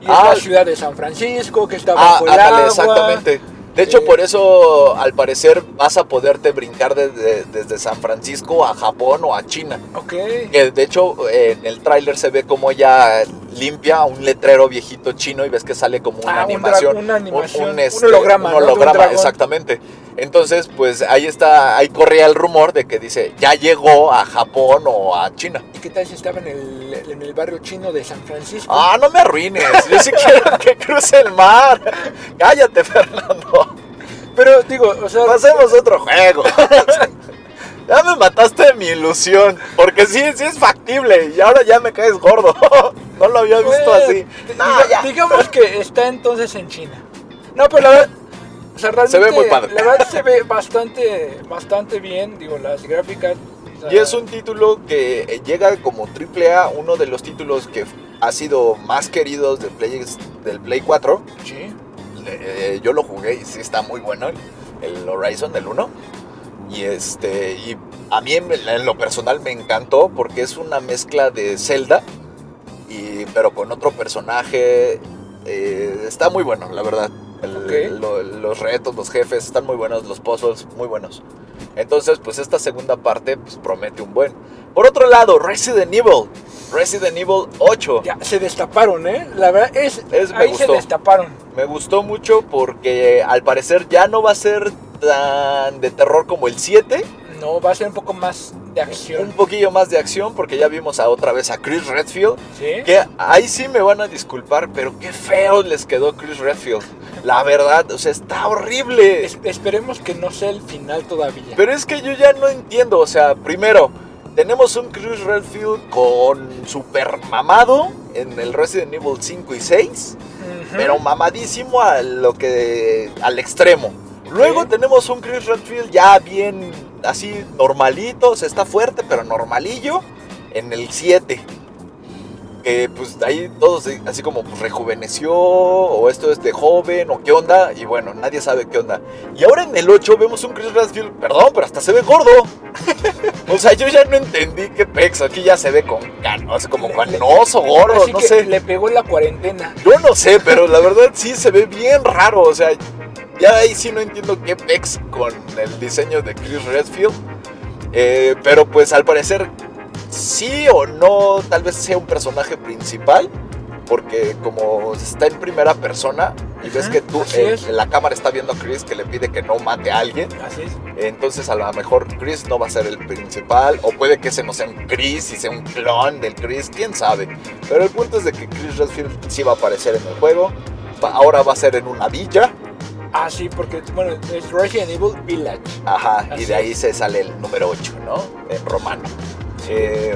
y es Ah. la ciudad de San Francisco que está Ah, bajo el ándale, agua. exactamente. De hecho, por eso, al parecer, vas a poderte brincar desde, desde San Francisco a Japón o a China. Ok. Que de hecho, en el tráiler se ve como ella limpia un letrero viejito chino y ves que sale como una Ah, un animación. una animación, un este, holograma, exactamente. Entonces, pues ahí está, ahí corría el rumor de que dice, ya llegó a Japón o a China. ¿Y qué tal si estaba en el, en el barrio chino de San Francisco? Ah, no me arruines, yo sí quiero que cruce el mar. Cállate, Fernando. Pero digo, o sea, Pasemos otro juego. Ya me mataste mi ilusión, porque sí, sí es factible y ahora ya me caes gordo. No lo había visto así. No, diga- digamos que está entonces en China. No, pero la verdad, o sea, Se ve muy padre. La verdad se ve bastante, bastante bien, digo, las gráficas. o sea, Y es un título que llega como triple A, uno de los títulos que ha sido más queridos de Play, del Play 4. Sí. Eh, yo lo jugué y sí está muy bueno, el Horizon del 1. Y este y a mí en, en lo personal me encantó porque es una mezcla de Zelda y pero con otro personaje eh, está muy bueno, la verdad. El- Ok. lo- los retos, los jefes están muy buenos, los puzzles muy buenos. Entonces, pues esta segunda parte pues, promete un buen. Por otro lado, Resident Evil. Resident Evil 8. Ya se destaparon, ¿eh? La verdad es, Es- me ahí se gustó. destaparon. Me gustó mucho porque al parecer ya no va a ser tan de terror como el 7. No, va a ser un poco más de Un acción. poquillo más de acción porque ya vimos a otra vez a Chris Redfield. ¿Sí? Que ahí sí me van a disculpar, pero qué feo les quedó Chris Redfield. La verdad, o sea, está horrible. Es- esperemos que no sea el final todavía. Pero es que yo ya no entiendo, o sea, primero, tenemos un Chris Redfield con super mamado en el Resident Evil 5 y 6. Ujú. pero mamadísimo a lo que al extremo. Luego tenemos un Chris Redfield ya bien así normalito, o sea, está fuerte pero normalillo en el 7. Que pues ahí todos eh, así como pues, rejuveneció o esto es de joven o qué onda y bueno, nadie sabe qué onda. Y ahora en el 8 vemos un Chris Redfield, perdón, pero hasta se ve gordo. o sea, yo ya no entendí qué pex, aquí ya se ve con canos, como canoso, gordo, así no que sé. Le pegó la cuarentena. Yo no sé, pero la verdad sí se ve bien raro. O sea, ya ahí sí no entiendo qué pex con el diseño de Chris Redfield. Eh, pero pues al parecer sí o no, tal vez sea un personaje principal. Porque como está en primera persona y ves que tú eh, la cámara está viendo a Chris que le pide que no mate a alguien, Así es. entonces a lo mejor Chris no va a ser el principal o puede que ese no sea un Chris y sea un clon del Chris, quién sabe. Pero el punto es de que Chris Redfield sí va a aparecer en el juego. Ahora va a ser en una villa. Ah, sí, porque, bueno, es Resident Evil Village. Ajá, y de ahí es. se sale el número 8, ¿no? En romano. Eh,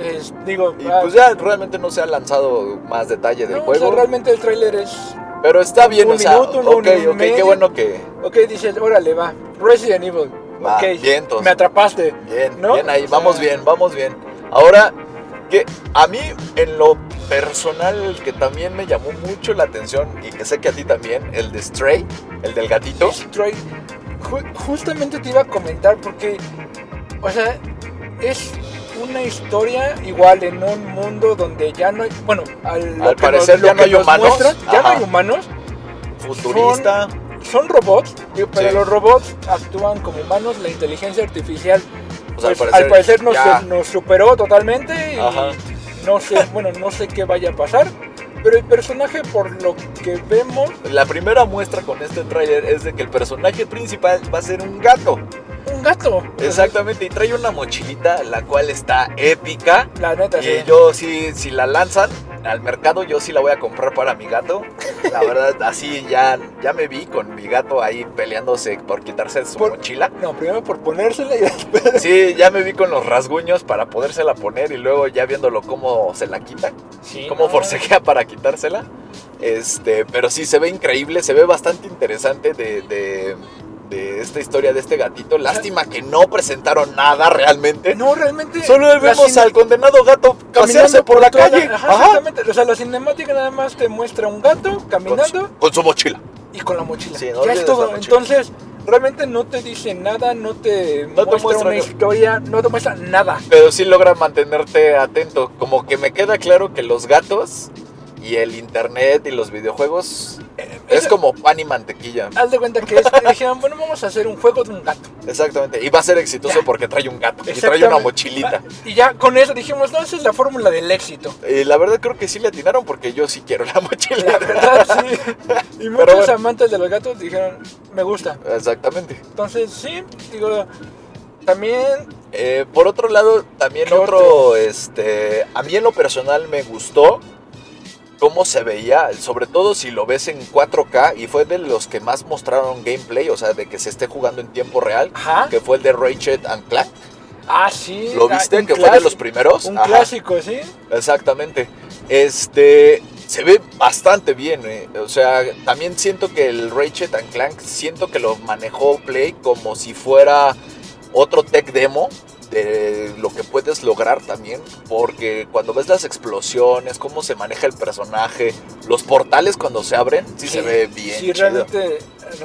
Es- digo, y ah, pues ya realmente no se ha lanzado más detalle del no, o juego. sea, realmente el tráiler es... pero está bien, un o sea, minuto, un ok, minuto y ok, qué bueno que. Ok, dices, órale, va. Resident Evil. Va, ok, bien, entonces. me atrapaste. Bien, ¿No? bien ahí, O sea- vamos bien, vamos bien. Ahora, que a mí en lo personal que también me llamó mucho la atención y que sé que a ti también, el de Stray, el del gatito. Stray. Ju- justamente te iba a comentar porque, o sea, es una historia igual en un mundo donde ya no hay, bueno, al, Al parecer nos- ya no hay nos humanos. muestran, ya no hay humanos, Futurista. son robots, pero Sí. los robots actúan como humanos, la inteligencia artificial Pues, al pues, parecer al parecer nos, ya. nos superó totalmente y Ajá. no sé, bueno, no sé qué vaya a pasar, pero el personaje por lo que vemos, La primera muestra con este tráiler es de que el personaje principal va a ser un gato. Un gato. Exactamente, y trae una mochilita la cual está épica. La neta, Y sí. yo sí, si la lanzan al mercado, yo sí la voy a comprar para mi gato. La verdad, así ya, ya me vi con mi gato ahí peleándose por quitarse su Por- mochila. No, primero por ponérsela y después... Sí, ya me vi con los rasguños para podérsela poner y luego ya viéndolo cómo se la quita, Sí, cómo no. forcejea para quitársela. Este, pero sí se ve increíble, se ve bastante interesante de, de- de esta historia de este gatito. Lástima que no presentaron nada realmente. No, realmente. Solo vemos al condenado gato pasearse por la calle. Ajá, Ajá. exactamente. O sea, la cinemática nada más te muestra un gato Con, caminando su, con su mochila. y con la mochila. Sí, no ya es todo. Entonces, realmente no te dice nada, no te No te muestra muestra una historia, no te muestra nada. Pero sí logra mantenerte atento. Como que me queda claro que los gatos y el internet y los videojuegos es Eso- como pan y mantequilla. Haz de cuenta que es, dijeron, bueno, vamos a hacer un juego de un gato. Exactamente. Y va a ser exitoso Ya. porque trae un gato y trae una mochilita. Y ya con eso dijimos, no, esa es la fórmula del éxito. Y la verdad creo que sí le atinaron porque yo sí quiero la La mochila. verdad, sí. Y muchos bueno. amantes de los gatos dijeron, me gusta. Exactamente. Entonces, sí, digo, también Eh, por otro lado, también ¿Qué otro, otro? este, a mí en lo personal me gustó cómo se veía, sobre todo si lo ves en 4K y fue de los que más mostraron gameplay, o sea, de que se esté jugando en tiempo real, Ajá. que fue el de Ratchet and Clank. Ah, sí. ¿Lo ah, viste? Que fue de los primeros. Un Ajá, clásico, sí. Exactamente. Este se ve bastante bien, eh. o sea, también siento que el Ratchet and Clank siento que lo manejó Play como si fuera otro tech demo de lo que puedes lograr también, porque cuando ves las explosiones, cómo se maneja el personaje, los portales cuando se abren, sí, se ve bien. Sí, chido. realmente,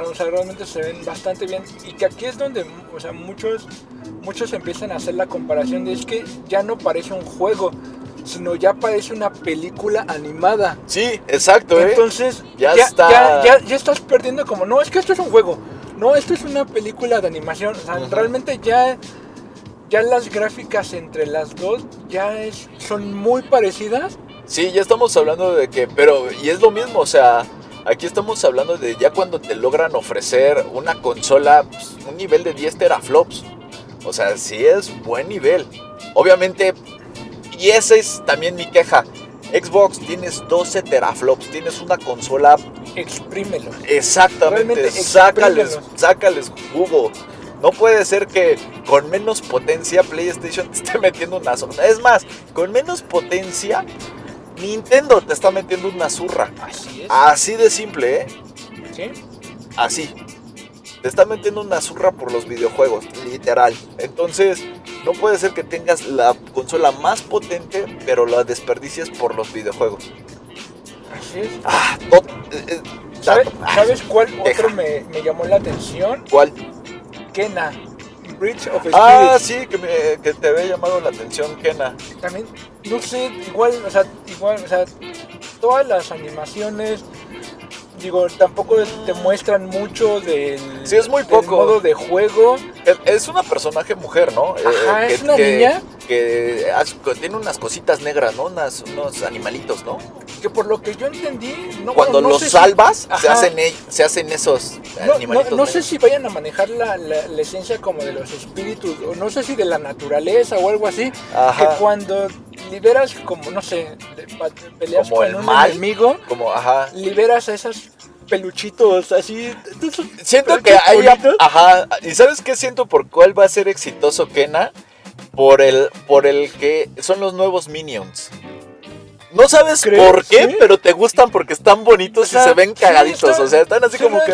o sea, realmente se ven bastante bien. Y que aquí es donde, o sea, muchos, muchos empiezan a hacer la comparación de es que ya no parece un juego, sino ya parece una película animada. Sí, exacto, ¿eh? Entonces, Ya ya, está- ya, ya, ya estás perdiendo como, no, es que esto es un juego, no, esto es una película de animación. O sea, Ujú. realmente ya, ya las gráficas entre las dos ya es, son muy parecidas. Sí, ya estamos hablando de que, pero, y es lo mismo, o sea, aquí estamos hablando de ya cuando te logran ofrecer una consola, pues, un nivel de 10 teraflops. O sea, sí es buen nivel. Obviamente, y esa es también mi queja. Xbox tienes 12 teraflops, tienes una consola Exprímelo. exactamente, sácales, sácales jugo. No puede ser que con menos potencia PlayStation te esté metiendo una zurra. Es más, con menos potencia Nintendo te está metiendo una zurra. Así es. Así de simple, ¿eh? ¿Sí? Así. Te está metiendo una zurra por los videojuegos, literal. Entonces, no puede ser que tengas la consola más potente, pero la desperdicies por los videojuegos. Así es. Ah, no, eh, eh, ¿Sabe- ¿Sabes cuál otro me, me llamó la atención? ¿Cuál? Kena. Bridge of Spirits. Ah, sí, que, me- que te había llamado la atención, Kena. También, no sé, igual, o sea, igual, o sea, todas las animaciones, digo, tampoco te muestran mucho del, Sí, es muy del poco. modo de juego. Es- una personaje mujer, ¿no? Eh, que, es una que- niña. Que tiene unas cositas negras, ¿no? Unas- unos animalitos, ¿no? Que por lo que yo entendí, no, Cuando bueno, no los si- salvas, se hacen, e- se hacen esos No, no, animalitos. no sé si vayan a manejar la, la- la esencia como de los espíritus, o no sé si de la naturaleza o algo así, Ajá. que cuando liberas como, no sé, peleas Como con el un mal. enemigo, Como, ajá. liberas a esos peluchitos así. Siento que hay. bonitos. Ajá. ¿Y sabes qué siento por cuál va a ser exitoso Kena? Por el, por el que son los nuevos Minions. No sabes ¿Crees? por qué, Sí. pero te gustan porque están bonitos O sea, y se ven sí, cagaditos. está- o sea, están así sí, como que.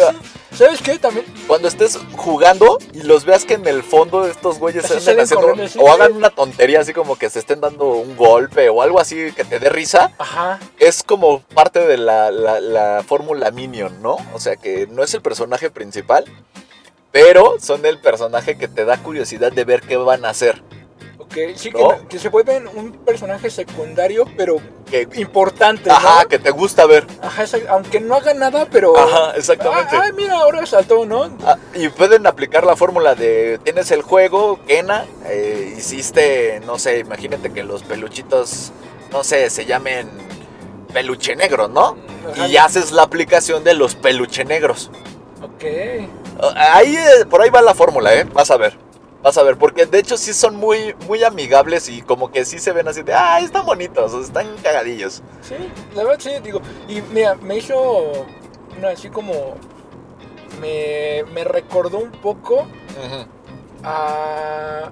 ¿Sabes qué? También. Cuando estés jugando y los veas que en el fondo estos güeyes anden haciendo corriendo, o hagan una tontería así como que se estén dando un golpe o algo así que te dé risa, Ajá. es como parte de la, la- la fórmula Minion, ¿no? O sea que no es el personaje principal, pero son el personaje que te da curiosidad de ver qué van a hacer. Ok, sí, que, ¿No? que se vuelven un personaje secundario, pero Que, importante. ¿no? ajá, que te gusta ver. Ajá, aunque no haga nada, pero. Ajá, exactamente. Ah, Ay, mira, ahora saltó, ¿no? Ah, y pueden aplicar la fórmula de tienes el juego, Kena, eh, hiciste, no sé, imagínate que los peluchitos, no sé, se llamen peluche negro, ¿no? Ajá. Y haces la aplicación de los peluche negros. Ok. Ah, Ahí, eh, por ahí va la fórmula, ¿eh? Vas a ver. Vas a ver, porque de hecho sí son muy, muy amigables y como que sí se ven así de, ah, están bonitos, están cagadillos. Sí, la verdad sí, digo. Y mira, me hizo. No, así como. Me, me recordó un poco a,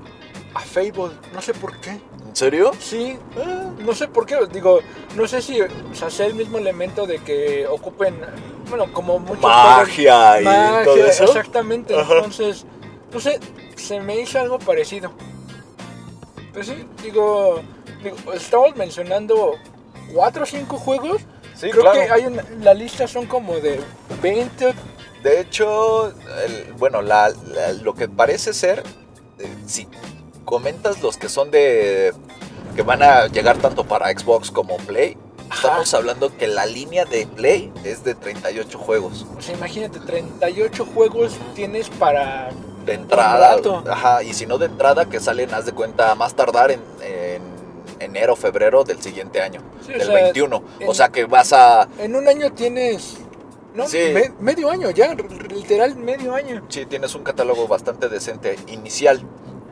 a Fable. No sé por qué. ¿En serio? Sí, Ah, no sé por qué. Digo, no sé si o sea, sea el mismo elemento de que ocupen, bueno, como muchos Magia juegos- y magia, todo eso. Exactamente. Ajá. Entonces, no sé, se me hizo algo parecido. Pues sí, digo, digo, estamos mencionando cuatro o cinco juegos. Sí, Creo claro. que hay una, la lista son como de 20. De hecho, el- bueno, la- la- lo que parece ser, eh, si comentas los que son de que van a llegar tanto para Xbox como Play, estamos hablando que la línea de Play es de 38 juegos O sea, imagínate, 38 juegos tienes para de entrada. Ajá, y si no de entrada, que salen, haz de cuenta, más tardar en, en enero, febrero del siguiente año, Sí, o del sea, 21. O sea que vas a, En un año tienes. No, Sí. me- medio año ya, literal medio año. sí, tienes un catálogo bastante decente inicial.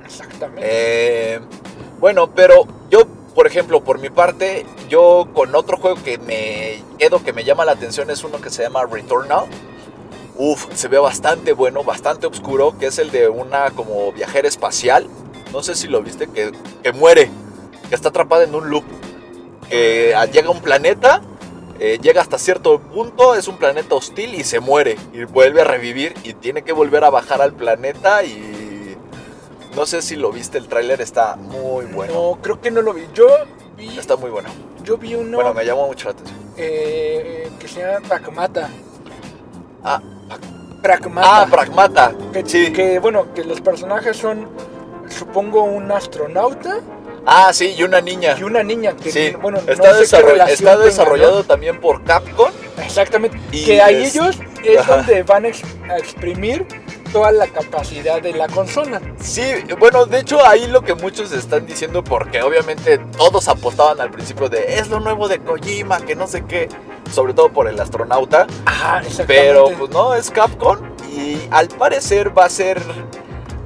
Exactamente. Eh, bueno, pero yo, por ejemplo, por mi parte, yo con otro juego que me que me llama la atención, es uno que se llama Returnal. Uf, se ve bastante bueno, bastante oscuro, que es el de una como viajera espacial. No sé si lo viste, que, que muere, que está atrapada en un loop. Que llega a un planeta, eh, llega hasta cierto punto, es un planeta hostil y se muere. Y vuelve a revivir y tiene que volver a bajar al planeta y... No sé si lo viste, el tráiler está muy bueno. No, creo que no lo vi. Yo vi, Está muy bueno. yo vi uno Bueno, me llamó mucho la atención. eh, que se llama Pragmata. Ah, Pragmata. ah Pragmata. que, Sí. que, bueno, que los personajes son, supongo, un astronauta Ah, sí, y una niña. y una niña que, Sí, bueno, no está, sé qué desarroll- relación está desarrollado también por Capcom. ¿no? Exactamente. Y que ahí es- ellos es Ajá. donde van a, a toda la capacidad de la consola. Sí, bueno, de hecho ahí lo que muchos están diciendo, porque obviamente todos apostaban al principio de es lo nuevo de Kojima, que no sé qué, sobre todo por el astronauta, Ajá, pero pues no, es Capcom y al parecer va a ser...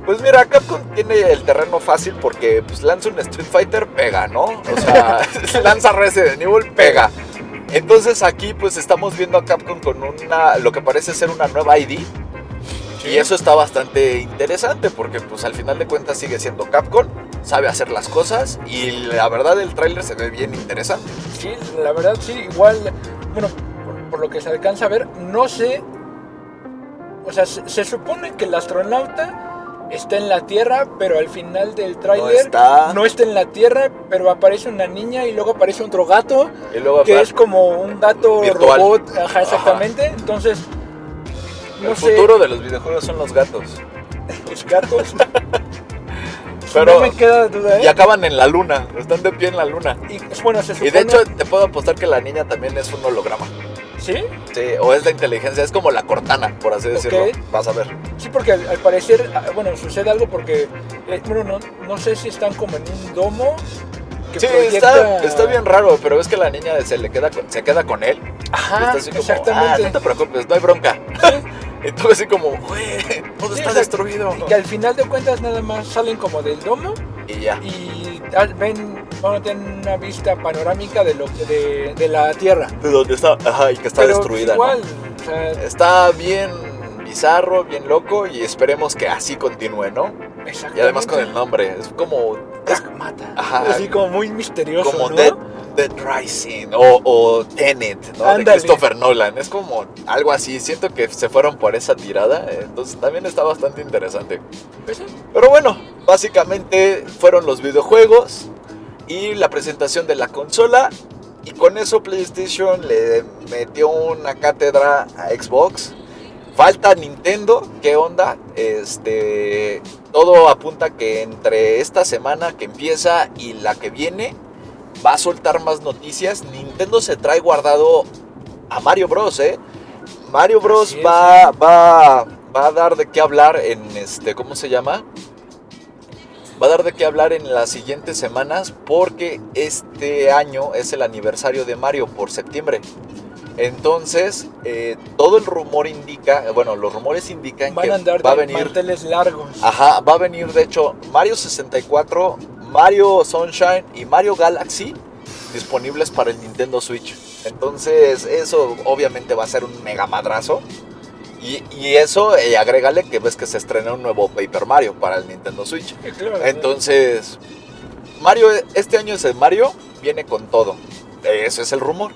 Pues mira, Capcom tiene el terreno fácil porque pues lanza un Street Fighter, pega, ¿no? O sea, lanza Resident Evil, pega. Entonces aquí pues estamos viendo a Capcom con una, lo que parece ser una nueva ID. Y eso está bastante interesante porque pues al final de cuentas sigue siendo Capcom, sabe hacer las cosas y la verdad el tráiler se ve bien interesante. Sí, la verdad sí, igual, bueno, por, por lo que se alcanza a ver, no sé, o sea, se, se supone que el astronauta está en la Tierra, pero al final del tráiler está. no está en la Tierra, pero aparece una niña y luego aparece otro gato, Y luego que es como un gato Virtual. robot, ajá, exactamente, entonces, no el sé, futuro de los videojuegos son los gatos. los gatos, Pero no me queda duda, y ¿eh? acaban en la luna, están de pie en la luna. Y, bueno, se supone, Y de hecho te puedo apostar que la niña también es un holograma. ¿sí? Sí, o es la inteligencia, es como la cortana, por así decirlo. Ok. Vas a ver. Sí, porque al, al parecer, ah, bueno, sucede algo porque, eh, bueno, no, no sé si están como en un domo. Sí, proyecta- está, está bien raro, pero es que la niña se le queda con, se queda con él. y Ajá, está así como, ah, exactamente. no te preocupes, no hay bronca. y tú así como, güey, todo Sí, está o sea, destruido. Y que al final de cuentas nada más salen como del domo Y ya. y ven, van a tener una vista panorámica de, lo, de, de la Tierra. De dónde está, ajá, y que está Pero destruida, igual, ¿no? o sea, Está bien bizarro, bien loco y esperemos que así continúe, ¿no? Y además con el nombre, es como, es Pragmata. Ajá. Así como muy misterioso, como ¿no? Dead, Dead Rising o, o Tenet, ¿no? De. Christopher Nolan. Es como algo así. Siento que se fueron por esa tirada. Entonces también está bastante interesante. Pues. Pero bueno, básicamente fueron los videojuegos y la presentación de la consola. Y con eso PlayStation le metió una cátedra a Xbox. Falta Nintendo, ¿qué onda? Este, todo apunta que entre esta semana que empieza y la que viene va a soltar más noticias. Nintendo se trae guardado a Mario Bros, ¿eh? Mario Bros es, va, ¿eh? va, va a dar de qué hablar en este, ¿cómo se llama? Va a dar de qué hablar en las siguientes semanas porque este año es el aniversario de Mario por septiembre. Entonces, eh, todo el rumor indica, bueno, los rumores indican Van que a andar va a venir, largos. ajá, va a venir de hecho Mario 64, Mario Sunshine y Mario Galaxy disponibles para el Nintendo Switch. Entonces, eso obviamente va a ser un mega madrazo. Y, y eso, eh, agrégale que ves que se estrena un nuevo Paper Mario para el Nintendo Switch. Claro. Entonces, Mario, este año ese Mario viene con todo. Ese es el rumor.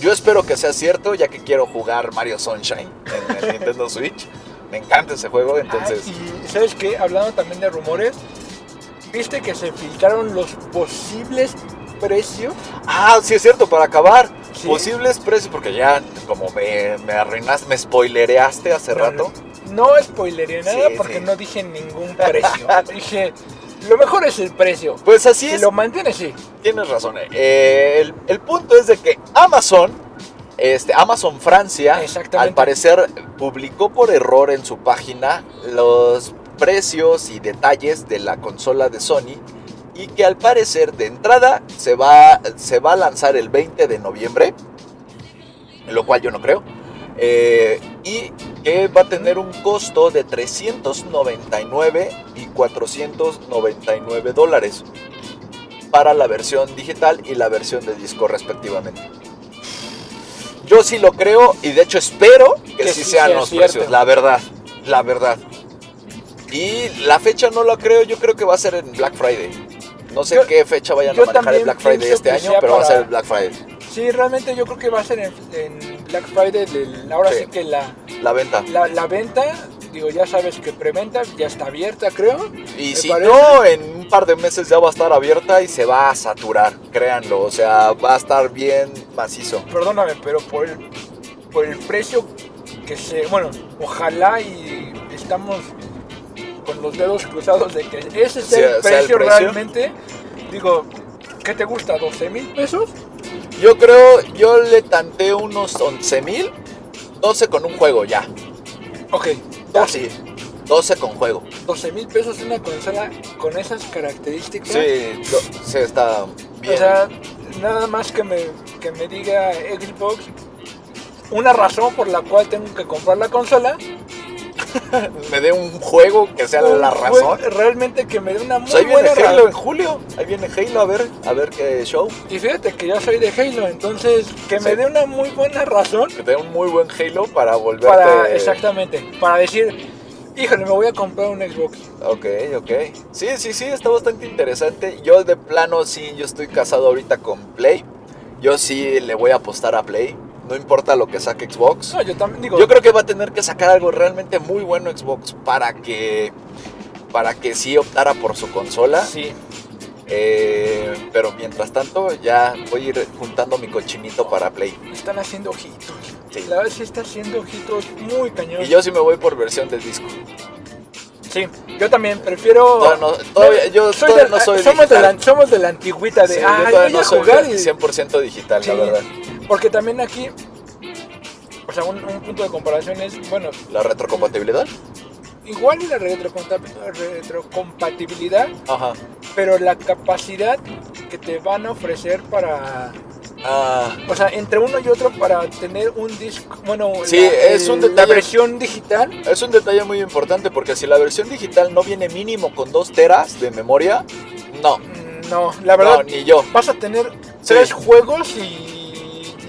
Yo espero que sea cierto, ya que quiero jugar Mario Sunshine en el Nintendo Switch. Me encanta ese juego, entonces... Ah, y ¿sabes qué? Hablando también de rumores, ¿viste que se filtraron los posibles precios? Ah, sí es cierto, para acabar. Sí. Posibles precios, porque ya como me, me arruinaste, me spoilereaste hace No, rato. No spoileré nada Sí, porque sí. no dije ningún precio. dije, lo mejor es el precio. Pues así Si es, lo mantiene, sí. tienes razón. eh, el, el punto es de que Amazon, este, Amazon Francia, al parecer publicó por error en su página los precios y detalles de la consola de Sony y que al parecer de entrada se va, se va a lanzar el 20 de noviembre, lo cual yo no creo. eh, y que va a tener un costo de 399 y 499 dólares para la versión digital y la versión de disco respectivamente. Yo sí lo creo y de hecho espero que, Que sí sean sea los cierto. precios, la verdad, la verdad. Y la fecha no la creo, yo creo que va a ser en Black Friday. No sé Yo- qué fecha vayan a manejar el Black Friday este año, pero va a ser el Black Friday. Sí, realmente yo creo que va a ser en, en Black Friday. del- ahora sí, Sí. que la, La venta. la, la venta, digo, ya sabes que preventa ya está abierta, creo. Y si parece. no, en un par de meses ya va a estar abierta y se va a saturar, créanlo. O sea, va a estar bien macizo. Perdóname, pero por el, por el precio que se. Bueno, ojalá y estamos con los dedos cruzados de que ese sea, Sea- el, sea el precio precio. realmente. Digo, ¿qué te gusta? ¿12 mil pesos? Yo creo, yo le tanteé unos 11 mil, 12 con un juego ya. Ok, 12, 12 con juego. 12 mil pesos una consola con esas características. Sí, do- sí, está bien. O sea, nada más que me, que me diga Xbox una razón por la cual tengo que comprar la consola. me dé un juego que sea la razón. Realmente que me dé una muy Pues ahí viene buena Halo en julio. Ahí viene Halo, a ver, a ver qué show. Y fíjate que yo soy de Halo, entonces que me dé una muy buena razón Que te dé un muy buen Halo para volverte. para, exactamente, para decir, híjole, me voy a comprar un Xbox. Ok, ok. Sí, sí, sí, está bastante interesante. Yo de plano sí, yo estoy casado ahorita con Play. Yo sí le voy a apostar a Play. No importa lo que saque Xbox. No, yo también digo, Yo creo que va a tener que sacar algo realmente muy bueno Xbox para que para que sí optara por su consola. sí, Eh, pero mientras tanto ya voy a ir juntando mi cochinito para Play. están haciendo ojitos. Sí. La verdad sí está haciendo ojitos muy cañón. Y yo sí me voy por versión de disco. Sí, yo también prefiero. Todavía no- todavía- yo Soy todavía de- no soy somos, de digital. la, somos de la antigüita de. Sí, ah, yo todavía voy no a soy jugar y- 100% digital, Sí. la verdad. Porque también aquí. O sea, un, un punto de comparación es. Bueno, La retrocompatibilidad. igual y la retrocompa- retrocompatibilidad, Ajá. pero la capacidad que te van a ofrecer para. Ah, O sea, entre uno y otro para tener un disco. Bueno, Sí, es un La versión digital. es un detalle muy importante porque si la versión digital no viene mínimo con 2 teras de memoria, no. mm, No, la verdad. no, ni yo. Vas a tener Sí. tres juegos y.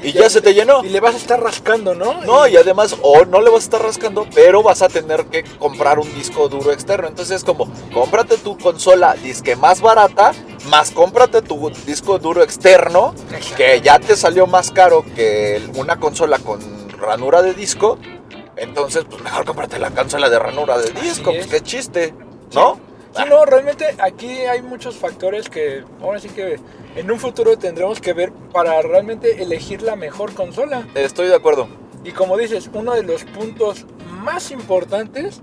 Y ya se te llenó. Y le vas a estar rascando, ¿no? No, y además, o no le vas a estar rascando, pero vas a tener que comprar un disco duro externo. Entonces es como, cómprate tu consola disque más barata, más cómprate tu disco duro externo, que ya te salió más caro que una consola con ranura de disco. Entonces, pues mejor cómprate la consola de ranura de disco, pues es. qué chiste, ¿no? Sí, no, realmente aquí hay muchos factores que ahora sí que en un futuro tendremos que ver para realmente elegir la mejor consola. Estoy de acuerdo. Y como dices, uno de los puntos más importantes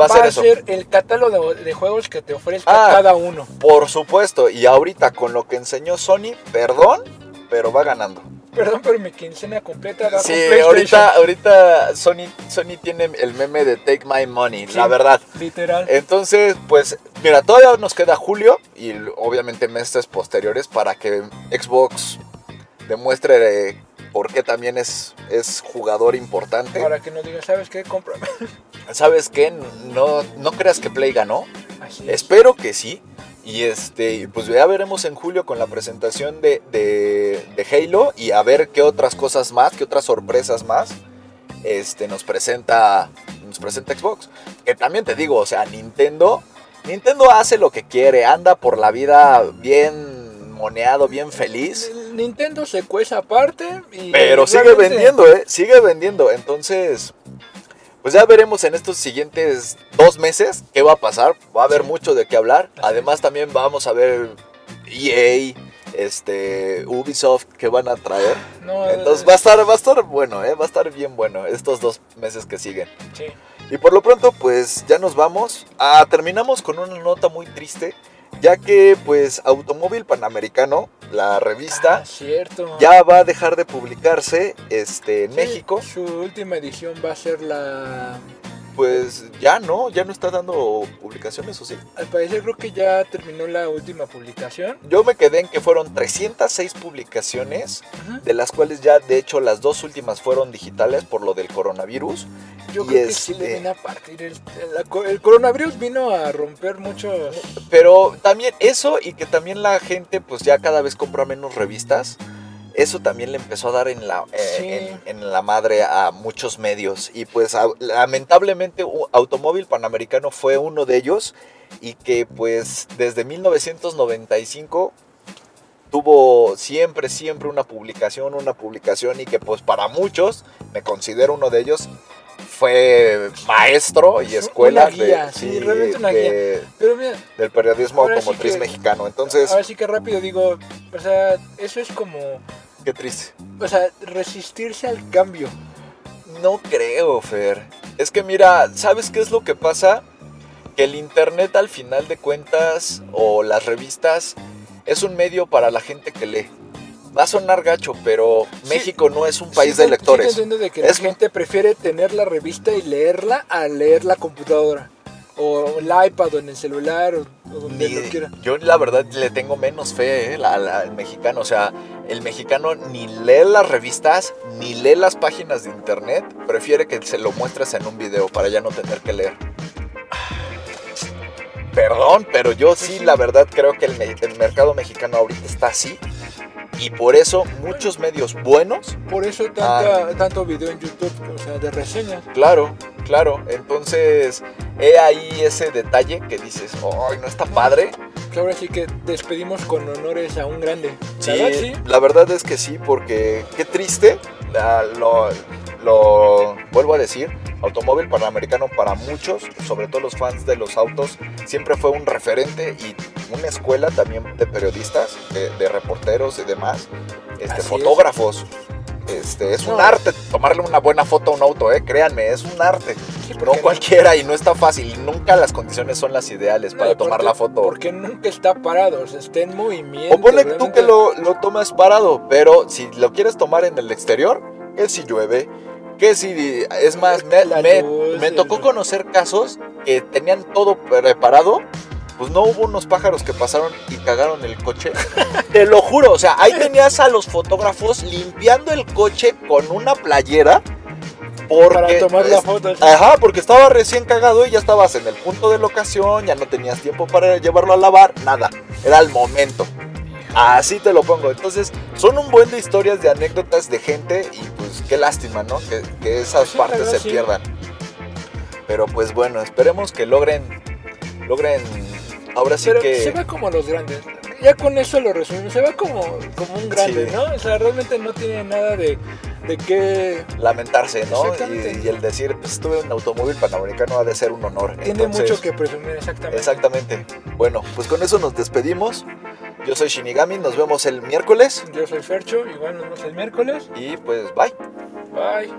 Va a ser el catálogo de, de juegos que te ofrezca Ah. cada uno. Por supuesto, y ahorita con lo que enseñó Sony, perdón, pero va ganando. Perdón, pero mi quincena completa va Sí, con ahorita, ahorita Sony, Sony tiene el meme de Take My Money, Sí. la verdad. Literal. Entonces, pues, mira, todavía nos queda julio y obviamente meses posteriores para que Xbox demuestre eh, por qué también es, es jugador importante. Para que nos digas, ¿sabes qué? Compra. ¿Sabes qué? No, no creas que Play ganó. Así es. Espero que sí. Y este, pues ya veremos en julio con la presentación de, de, de Halo y a ver qué otras cosas más, qué otras sorpresas más. este, nos presenta, nos presenta Xbox. Que también te digo, o sea, Nintendo, Nintendo hace lo que quiere, anda por la vida bien moneado, bien feliz. El Nintendo se cueza aparte y Pero sigue vendiendo, ¿eh? Sigue vendiendo. Entonces, pues ya veremos en estos siguientes dos meses qué va a pasar. Va a haber mucho de qué hablar. Además, también vamos a ver EA, este, Ubisoft, que van a traer. No, Entonces va a estar, va a estar bueno, ¿eh? Va a estar bien bueno estos dos meses que siguen. sí. Y por lo pronto, pues ya nos vamos. Ah, terminamos con una nota muy triste, ya que pues Automóvil Panamericano, la revista, Ah, cierto. ya va a dejar de publicarse este, en Sí, México. Su última edición va a ser la. Pues ya no, ya no está dando publicaciones, ¿o sí? Al parecer creo que ya terminó la última publicación. Yo me quedé en que fueron 306 publicaciones, de las cuales ya de hecho las dos últimas fueron digitales por lo del coronavirus. Yo Y creo que sí le este- viene a partir. El, el- el coronavirus vino a romper muchos. Pero también eso y que también la gente pues ya cada vez compra menos revistas. Eso también le empezó a dar en la, eh, Sí. en, en la madre a muchos medios. Y pues a- lamentablemente Automóvil Panamericano fue uno de ellos. Y que pues desde 1995 tuvo siempre, siempre una publicación, una publicación. Y que pues para muchos, me considero uno de ellos, fue maestro y Una escuela guía, de- sí, realmente una de- Pero mira, del periodismo sí automotriz que- mexicano. Entonces, ahora sí que rápido digo, o sea, eso es como, qué triste. o sea, resistirse al cambio. No creo, Fer. Es que mira, ¿sabes qué es lo que pasa? Que el internet al final de cuentas o las revistas es un medio para la gente que lee. Va a sonar gacho, pero Sí. México no es un país Sí, de lectores. sí, de que Es- la gente prefiere tener la revista y leerla a leer la computadora. O el iPad o en el celular o, o donde Ni- lo quiera. yo la verdad le tengo menos fe eh, al mexicano. O sea, el mexicano ni lee las revistas, ni lee las páginas de internet. Prefiere que se lo muestres en un video para ya no tener que leer. Perdón, pero yo sí, la verdad creo que el mercado mexicano ahorita está así. Y por eso muchos medios buenos, Por eso tanta, tanto video en YouTube, o sea, de reseñas. claro, claro. Entonces, he ahí ese detalle que dices, ¡ay, no está padre! Ahora sí que despedimos con honores a un grande. Sí, ¿Verdad? Sí. la verdad es que sí, porque qué triste, la- lo, lo vuelvo a decir, Automóvil Panamericano para muchos, sobre todo los fans de los autos, siempre fue un referente y una escuela también de periodistas, de, de reporteros y demás, este, Así es. fotógrafos. Este, es un No. arte tomarle una buena foto a un auto, eh, créanme, es un arte. Sí, No porque- cualquiera y no está fácil y nunca las condiciones son las ideales para tomar aparte, la foto. Porque nunca está parado, o sea, está en movimiento. O pone tú que lo, lo tomas parado, pero si lo quieres tomar en el exterior, que si llueve, que si... Es más, me, me- tocó conocer casos que tenían todo preparado, pues no hubo unos pájaros que pasaron y cagaron el coche. Te lo juro, o sea, ahí tenías a los fotógrafos limpiando el coche con una playera. Porque, Para tomar la foto. Ajá, porque estaba recién cagado y ya estabas en el punto de locación, ya no tenías tiempo para llevarlo a lavar, nada. Era el momento. Así te lo pongo. Entonces, son un buen de historias, de anécdotas de gente y pues qué lástima, ¿no? Que, que esas Sí, partes se sí. pierdan. Pero pues bueno, esperemos que logren, logren, ahora sí Pero que... se va como los grandes. Ya con eso lo resumimos. Se va como, como un grande, Sí. ¿no? O sea, realmente no tiene nada de, de qué. lamentarse, ¿no? Y, y el decir, pues estuve en un automóvil panamericano ha de ser un honor. Tiene Entonces, mucho que presumir, exactamente. Exactamente. Bueno, pues con eso nos despedimos. Yo soy Shinigami, nos vemos el miércoles. Yo soy Fercho, igual nos vemos el miércoles. Y pues bye. Bye.